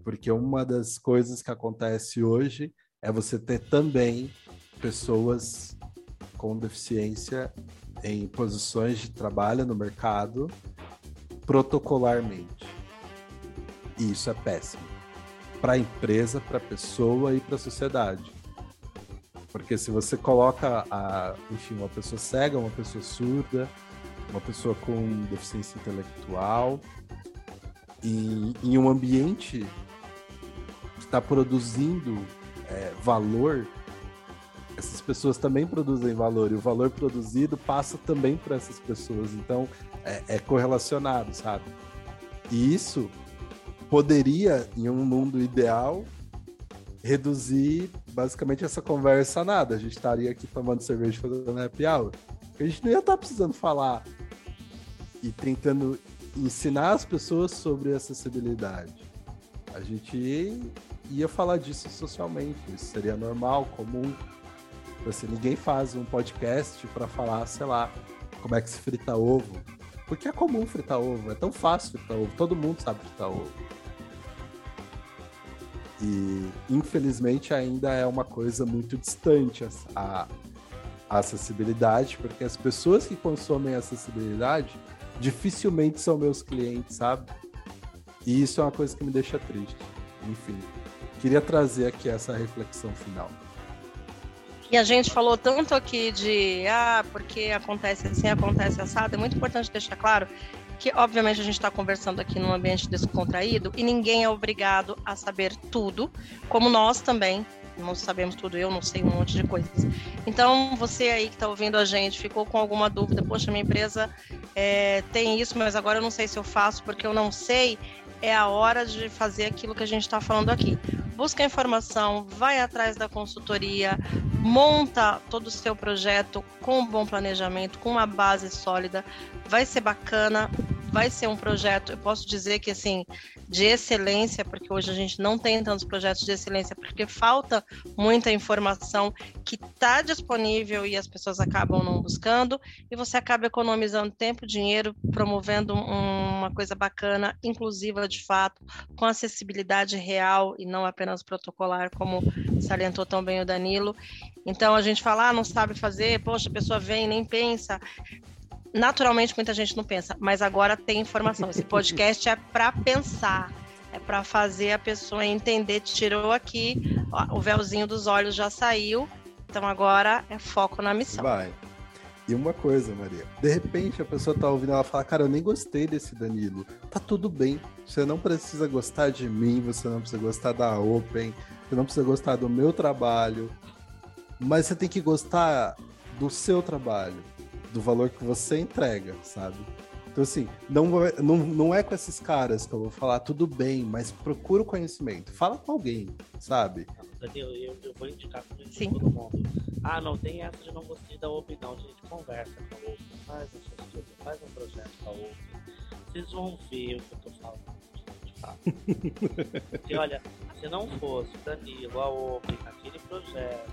Porque uma das coisas que acontece hoje é você ter também pessoas com deficiência em posições de trabalho no mercado protocolarmente. E isso é péssimo. Para a empresa, para a pessoa e para a sociedade. Porque se você coloca a, enfim, uma pessoa cega, uma pessoa surda, uma pessoa com deficiência intelectual, em, em um ambiente que está produzindo é, valor, essas pessoas também produzem valor e o valor produzido passa também para essas pessoas. Então é, é correlacionado, sabe? E isso poderia, em um mundo ideal, reduzir basicamente essa conversa a nada. A gente estaria aqui tomando cerveja fazendo happy hour. A gente não ia estar precisando falar e tentando ensinar as pessoas sobre acessibilidade. A gente ia falar disso socialmente. Isso seria normal, comum. Assim, ninguém faz um podcast para falar, sei lá, como é que se frita ovo. Porque é comum fritar ovo, é tão fácil fritar ovo, todo mundo sabe fritar ovo. E infelizmente ainda é uma coisa muito distante a, acessibilidade, porque as pessoas que consomem acessibilidade dificilmente são meus clientes, sabe? E isso é uma coisa que me deixa triste. Enfim, queria trazer aqui essa reflexão final. E a gente falou tanto aqui de ah, porque acontece assim, acontece assado. É muito importante deixar claro que, obviamente, a gente está conversando aqui num ambiente descontraído e ninguém é obrigado a saber tudo, como nós também não sabemos tudo, eu não sei um monte de coisas. Então, você aí que está ouvindo a gente, ficou com alguma dúvida, poxa, minha empresa é, tem isso, mas agora eu não sei se eu faço porque eu não sei, é a hora de fazer aquilo que a gente está falando aqui. Busca informação, vai atrás da consultoria, monta todo o seu projeto com um bom planejamento, com uma base sólida, vai ser bacana, vai ser um projeto, eu posso dizer que assim, de excelência, porque hoje a gente não tem tantos projetos de excelência, porque falta muita informação que está disponível e as pessoas acabam não buscando, e você acaba economizando tempo, dinheiro, promovendo um, uma coisa bacana, inclusiva de fato, com acessibilidade real e não apenas protocolar, como salientou tão bem o Danilo. Então a gente fala, ah, não sabe fazer, poxa, a pessoa vem, nem pensa naturalmente muita gente não pensa, mas agora tem informação. Esse podcast é para pensar, é para fazer a pessoa entender. Tirou aqui, ó, o véuzinho dos olhos já saiu, então agora é foco na missão. Vai. E uma coisa, Maria, de repente a pessoa tá ouvindo ela fala, cara, eu nem gostei desse Danilo. Tá tudo bem. Você não precisa gostar de mim, você não precisa gostar da Open, você não precisa gostar do meu trabalho, mas você tem que gostar do seu trabalho do valor que você entrega, sabe? Então, assim, não, não, não é com esses caras que eu vou falar tudo bem, mas procura o conhecimento. Fala com alguém, sabe? Daniel, eu, eu vou indicar para todo mundo. Ah, não tem essa de não gostei da Open, não. A gente conversa com a Open, faz coisas, faz um projeto com a Open. Vocês vão ver o que eu tô falando. Porque olha, se não fosse o Danilo, a Open, aquele projeto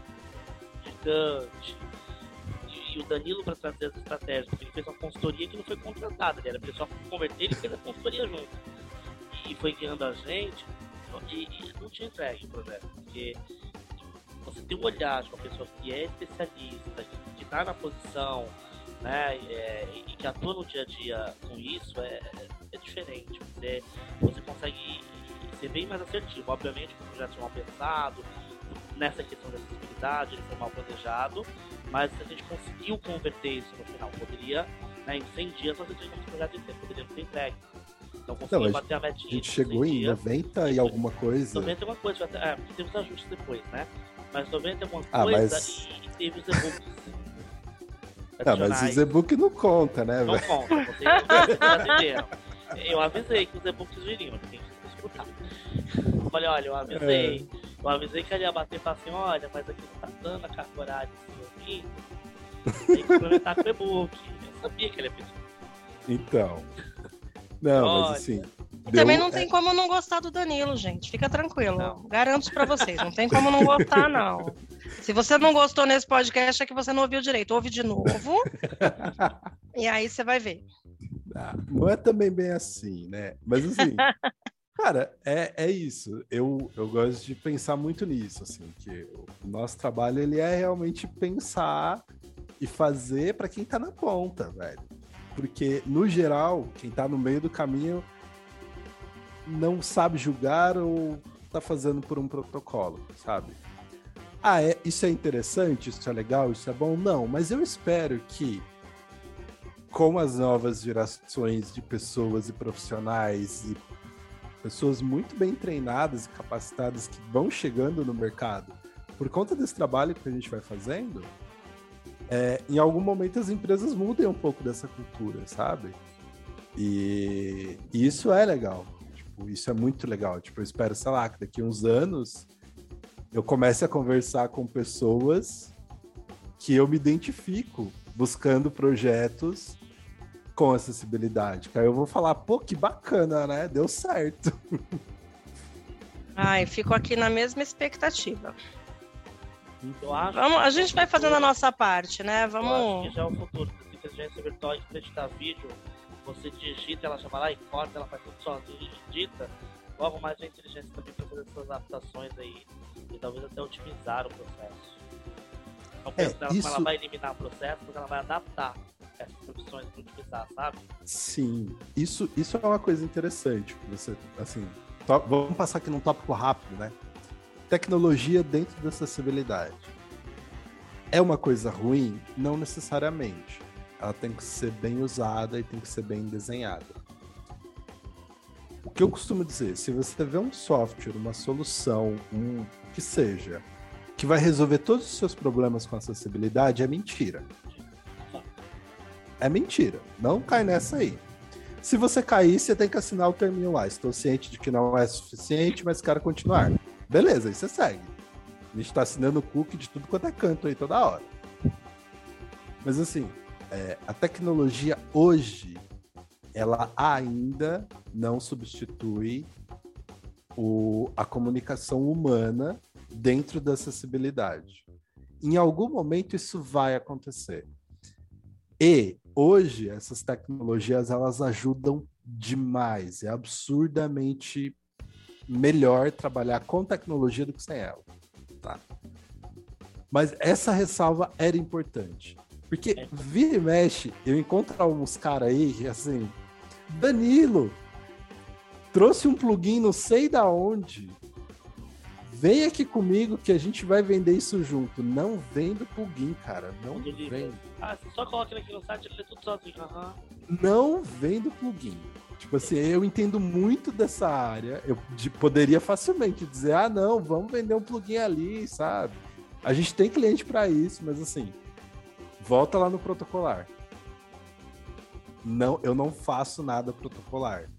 gigante, e o Danilo para trazer as estratégias, ele fez uma consultoria que não foi contratada, ele era pessoal para converter, ele fez a consultoria junto. E foi guiando a gente, e, e não tinha entregue o projeto, porque você tem um olhar de uma pessoa que é especialista, que está na posição, né, é, e que atua no dia a dia com isso, é, é diferente. Você, você consegue ser bem mais assertivo. Obviamente que o projeto é mal pensado, nessa questão da acessibilidade, ele foi mal planejado, mas a gente conseguiu converter isso no final. Poderia, né, em 100 dias, nós entregamos o projeto inteiro, poderia ter entregue. Então conseguimos bater a metinha. A gente chegou em dias, 90 e alguma coisa. 90 e alguma coisa, é, porque teve os ajustes depois, né? Mas 90 e alguma ah, coisa mas... e, teve os e-books. Ah, mas os e-books não conta, né? Não conta, vocês Eu avisei que os e-books viriam, tem que escutar. Eu falei, olha, eu avisei. É. Eu avisei que ele ia bater e falar assim, olha, mas aqui não tá dando a carga horária assim, Tem que implementar com o e-book. Eu sabia que ele ia pedir. Então. Não, olha, mas assim. E deu... também não tem como não gostar do Danilo, gente. Fica tranquilo. Não. Garanto para vocês. Não tem como não gostar, não. Se você não gostou nesse podcast, é que você não ouviu direito. Ouve de novo. e aí você vai ver. Ah, não é também bem assim, né? Mas assim. Cara, é, é isso. Eu, eu gosto de pensar muito nisso, assim, que o nosso trabalho ele é realmente pensar e fazer para quem tá na ponta, velho. Porque, no geral, quem tá no meio do caminho não sabe julgar ou tá fazendo por um protocolo, sabe? Ah, é, isso é interessante, isso é legal, isso é bom? Não, mas eu espero que com as novas gerações de pessoas e profissionais e pessoas muito bem treinadas e capacitadas que vão chegando no mercado por conta desse trabalho que a gente vai fazendo, é, em algum momento as empresas mudem um pouco dessa cultura, sabe? E, e isso é legal. Tipo, isso é muito legal. Tipo, eu espero, sei lá, que daqui a uns anos eu comece a conversar com pessoas que eu me identifico buscando projetos com acessibilidade. Que aí eu vou falar, pô, que bacana, né? Deu certo. Ai, fico aqui na mesma expectativa. Vamos, a gente vai fazendo a nossa parte, né? Vamos. Eu acho que já é o futuro. Se inteligência virtual editar vídeo, você digita, ela chama lá e corta, ela faz tudo sozinha e digita. Logo mais a inteligência também para fazer essas adaptações aí e talvez até otimizar o processo. Não penso é, isso... ela vai eliminar o processo, mas ela vai adaptar essas profissões para utilizar, sabe? Sim, isso, isso é uma coisa interessante. Você, assim, vamos passar aqui num tópico rápido, né? Tecnologia dentro da acessibilidade. É uma coisa ruim? Não necessariamente. Ela tem que ser bem usada e tem que ser bem desenhada. O que eu costumo dizer, se você vê um software, uma solução, um que seja, que vai resolver todos os seus problemas com acessibilidade, é mentira. É mentira. Não cai nessa aí. Se você cair, você tem que assinar o terminho lá. Estou ciente de que não é suficiente, mas quero continuar. Beleza, aí você segue. A gente está assinando o cookie de tudo quanto é canto aí toda hora. Mas assim, é, a tecnologia hoje, ela ainda não substitui o, a comunicação humana dentro da acessibilidade. Em algum momento isso vai acontecer. E hoje essas tecnologias elas ajudam demais, é absurdamente melhor trabalhar com tecnologia do que sem ela, tá? Mas essa ressalva era importante. Porque vira e mexe, eu encontro uns caras aí, assim, Danilo trouxe um plugin não sei da onde Vem aqui comigo que a gente vai vender isso junto. Não vendo plugin, cara. Não vem. Ah, você só coloca ele aqui no site e lê tudo sozinho. Uhum. Não vendo plugin. Tipo assim, eu entendo muito dessa área. Eu de, poderia facilmente dizer, ah, não, vamos vender um plugin ali, sabe? A gente tem cliente para isso, mas assim, volta lá no protocolar. Não, eu não faço nada protocolar.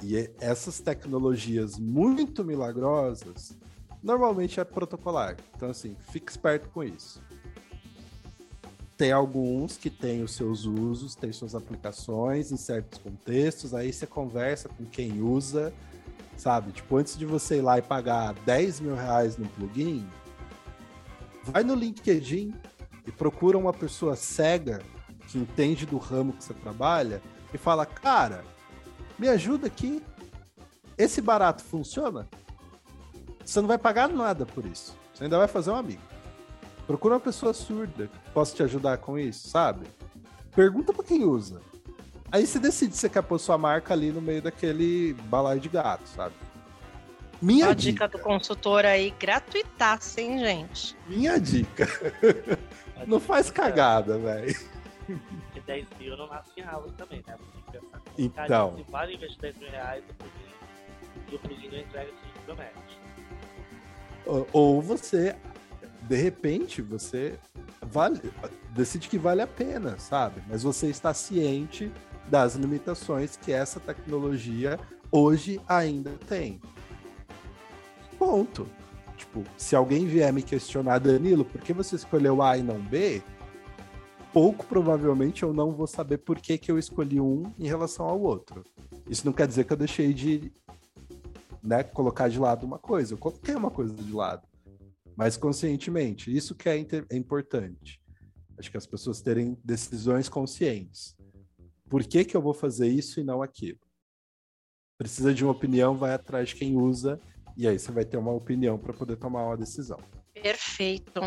E essas tecnologias muito milagrosas, normalmente é protocolar. Então, assim, fique esperto com isso. Tem alguns que têm os seus usos, têm suas aplicações em certos contextos, aí você conversa com quem usa, sabe? Tipo, antes de você ir lá e pagar 10 mil reais no plugin, vai no LinkedIn e procura uma pessoa cega que entende do ramo que você trabalha e fala, cara, me ajuda aqui. Esse barato funciona? Você não vai pagar nada por isso. Você ainda vai fazer um amigo. Procura uma pessoa surda que possa te ajudar com isso, sabe? Pergunta para quem usa. Aí você decide se você quer pôr sua marca ali no meio daquele balaio de gato, sabe? Minha a dica, dica do consultor aí, gratuitaça, hein, gente? Minha dica. não faz cagada, velho. Porque 10 mil não nasce em árvore também, né? Então. Se vale investir 10 mil reais no plugin e o plugin não entrega o que promete. Ou você, de repente, você vale, decide que vale a pena, sabe? Mas você está ciente das limitações que essa tecnologia hoje ainda tem. Ponto. Tipo, se alguém vier me questionar, Danilo, por que você escolheu A e não B? Pouco provavelmente eu não vou saber por que, que eu escolhi um em relação ao outro. Isso não quer dizer que eu deixei de né, colocar de lado uma coisa. Eu coloquei uma coisa de lado, mas conscientemente. Isso que é, é importante. Acho que as pessoas terem decisões conscientes. Por que, que eu vou fazer isso e não aquilo? Precisa de uma opinião, vai atrás de quem usa, e aí você vai ter uma opinião para poder tomar uma decisão. Perfeito.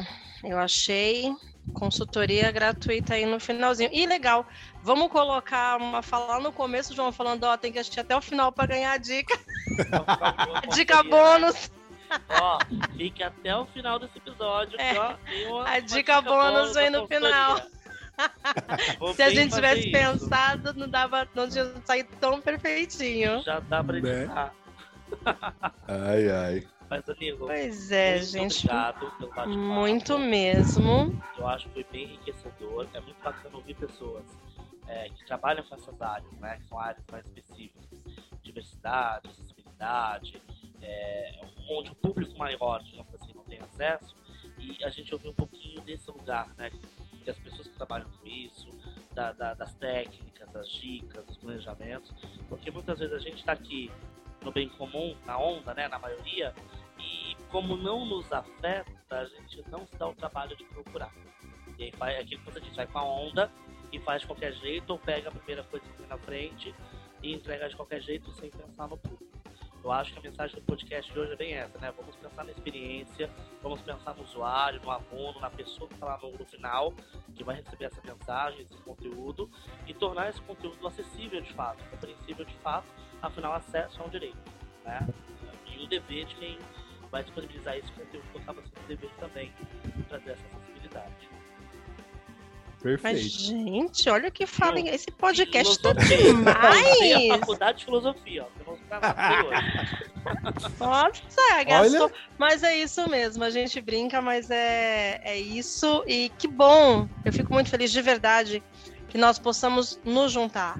Eu achei consultoria gratuita aí no finalzinho. E legal, vamos colocar uma fala no começo, João, falando, ó, tem que assistir até o final para ganhar a dica. dica bônus. Ó, fique até o final desse episódio. É, ó, uma, a dica, dica bônus vem no final. Se a gente tivesse isso. pensado, não dava, não tinha saído tão perfeitinho. Já dá pra né? editar. ai, ai. Mas, Danilo, pois é, gente. Obrigado. Muito mesmo. Eu acho que foi bem enriquecedor. É muito bacana ouvir pessoas é, que trabalham com essas áreas, né? Que são áreas mais específicas. Diversidade, acessibilidade, é, onde o público maior, digamos assim, não tem acesso. E a gente ouviu um pouquinho desse lugar, né? Que as pessoas que trabalham com isso, da, da, das técnicas, das dicas, dos planejamentos. Porque muitas vezes a gente está aqui no bem comum, na onda, né? Na maioria. E como não nos afeta, a gente não se dá o trabalho de procurar. E aí faz aquilo que você disse, vai com a onda e faz de qualquer jeito, ou pega a primeira coisa que tem na frente e entrega de qualquer jeito sem pensar no público. Eu acho que a mensagem do podcast de hoje é bem essa, né? Vamos pensar na experiência, vamos pensar no usuário, no aluno, na pessoa que está lá no, final, que vai receber essa mensagem, esse conteúdo, e tornar esse conteúdo acessível de fato, compreensível de fato, afinal, acesso é um direito, né? E o dever de quem vai disponibilizar esse conteúdo que acaba sendo dever também, trazer essa acessibilidade. Perfeito. Mas, gente, olha o que fala. Esse podcast tá demais. A faculdade de filosofia, ó. Nossa, gastou. Olha... Mas é isso mesmo. A gente brinca, mas é, é isso. E que bom. Eu fico muito feliz de verdade que nós possamos nos juntar.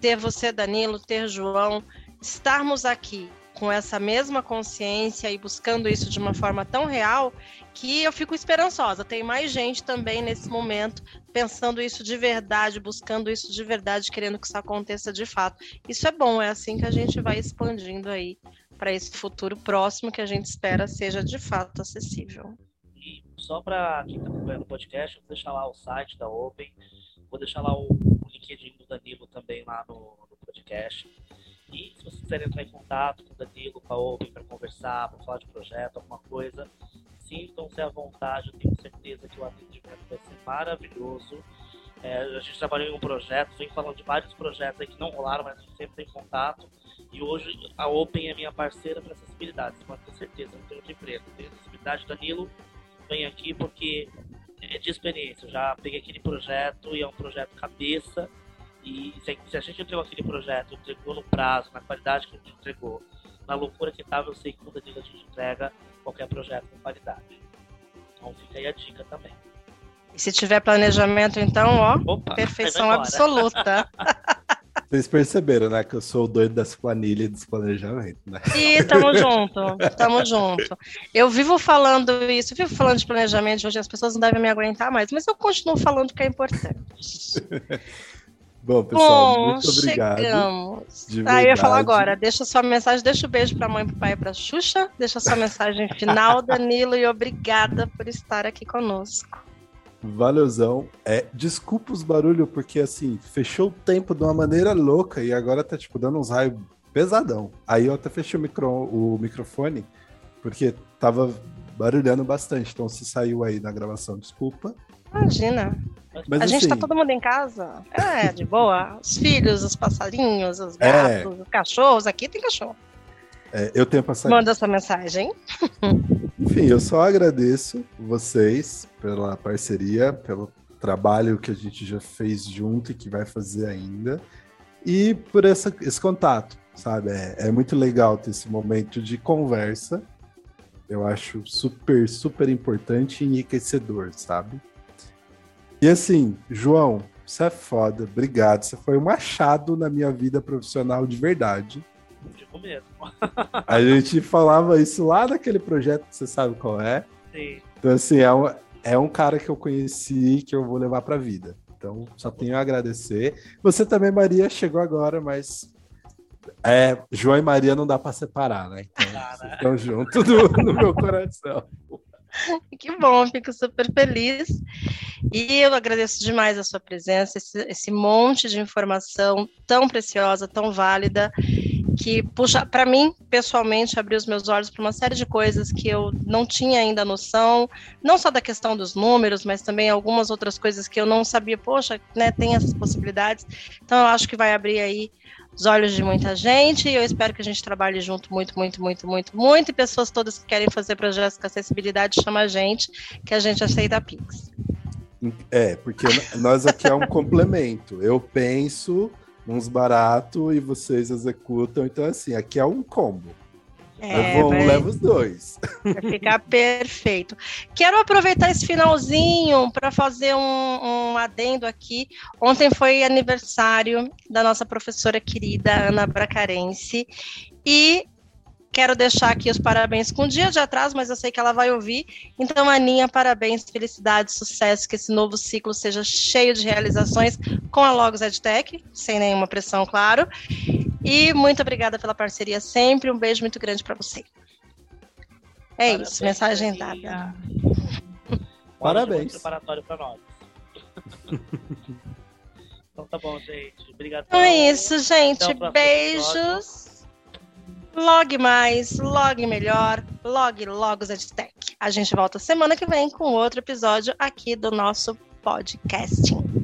Ter você, Danilo, ter João, estarmos aqui com essa mesma consciência e buscando isso de uma forma tão real que eu fico esperançosa. Tem mais gente também nesse momento pensando isso de verdade, buscando isso de verdade, querendo que isso aconteça de fato. Isso é bom, é assim que a gente vai expandindo aí para esse futuro próximo que a gente espera seja de fato acessível. E só para quem está acompanhando o podcast, vou deixar lá o site da Open, vou deixar lá o, LinkedIn do Danilo também lá no, no podcast. E se vocês quiserem entrar em contato com o Danilo, com a Open, para conversar, para falar de projeto, alguma coisa, sintam-se à vontade, eu tenho certeza que o atendimento vai ser maravilhoso. É, a gente trabalhou em um projeto, vem falando de vários projetos aí que não rolaram, mas a gente sempre tem contato. E hoje a Open é minha parceira para acessibilidade, você pode ter certeza, não tem outra empresa. Tem acessibilidade, Danilo, vem aqui porque de experiência. Eu já peguei aquele projeto e é um projeto cabeça. E se, a gente entregou aquele projeto, entregou no prazo, na qualidade que a gente entregou, na loucura que estava, eu sei que o Danilo a gente entrega qualquer projeto com qualidade. Então fica aí a dica também. E se tiver planejamento, então, ó, Opa, perfeição absoluta. Vocês perceberam, né, que eu sou o doido das planilhas e dos planejamentos, né? E tamo junto, tamo junto. Eu vivo falando isso, vivo falando de planejamento, hoje as pessoas não devem me aguentar mais, mas eu continuo falando que é importante. Bom, pessoal, Bom, muito obrigado. Chegamos. Ah, eu ia falar agora. Deixa sua mensagem, deixa o um beijo para a mãe, para o pai e para a Xuxa. Deixa sua mensagem final, Danilo, e obrigada por estar aqui conosco. Valeuzão. É, desculpa os barulhos, porque assim, fechou o tempo de uma maneira louca e agora tá tipo dando uns raios pesadão. Aí eu até fechei o, micro, o microfone, porque tava barulhando bastante. Então se saiu aí na gravação, desculpa. Imagina. Mas, a assim, gente tá todo mundo em casa. É, de boa. Os filhos, os passarinhos, os é. gatos, é... os cachorros. Aqui tem cachorro. É, eu tenho passarinho. Manda essa mensagem. Enfim, eu só agradeço vocês pela parceria, pelo trabalho que a gente já fez junto e que vai fazer ainda. E por essa, esse contato, sabe? É, é muito legal ter esse momento de conversa. Eu acho super, super importante e enriquecedor, sabe? E assim, João, você é foda, obrigado. Você foi um achado na minha vida profissional de verdade. Digo mesmo. A gente falava isso lá naquele projeto você sabe qual é. Sim. Então, assim, é um, é um cara que eu conheci que eu vou levar pra vida. Então, só tenho a agradecer. Você também, Maria, chegou agora, mas é, João e Maria não dá para separar, né? Então, né? estão juntos no, no meu coração. Que bom, fico super feliz. E eu agradeço demais a sua presença, esse, esse monte de informação tão preciosa, tão válida, que puxa, para mim, pessoalmente, abriu os meus olhos para uma série de coisas que eu não tinha ainda noção, não só da questão dos números, mas também algumas outras coisas que eu não sabia, poxa, né, tem essas possibilidades. Então, eu acho que vai abrir aí os olhos de muita gente e eu espero que a gente trabalhe junto muito, muito, muito, muito, muito. E pessoas todas que querem fazer projetos com acessibilidade, chama a gente, que a gente aceita a Pix. É, porque nós aqui é um complemento. Eu penso uns baratos e vocês executam. Então, assim, aqui é um combo. É, vou, vai, leva os dois. Vai ficar perfeito. Quero aproveitar esse finalzinho para fazer um, um, adendo aqui. Ontem foi aniversário da nossa professora querida Ana Bracarense e quero deixar aqui os parabéns com um dia de atraso, mas eu sei que ela vai ouvir. Então, Aninha, parabéns, felicidade, sucesso, que esse novo ciclo seja cheio de realizações com a Logos EdTech, sem nenhuma pressão, claro. E muito obrigada pela parceria sempre. Um beijo muito grande para você. É Parabéns, isso, mensagem dada. Parabéns. preparatório para nós. então tá bom, gente. Obrigado. Então é isso, gente. Beijos. Log mais, log melhor, log Logos EdTech. A gente volta semana que vem com outro episódio aqui do nosso podcasting.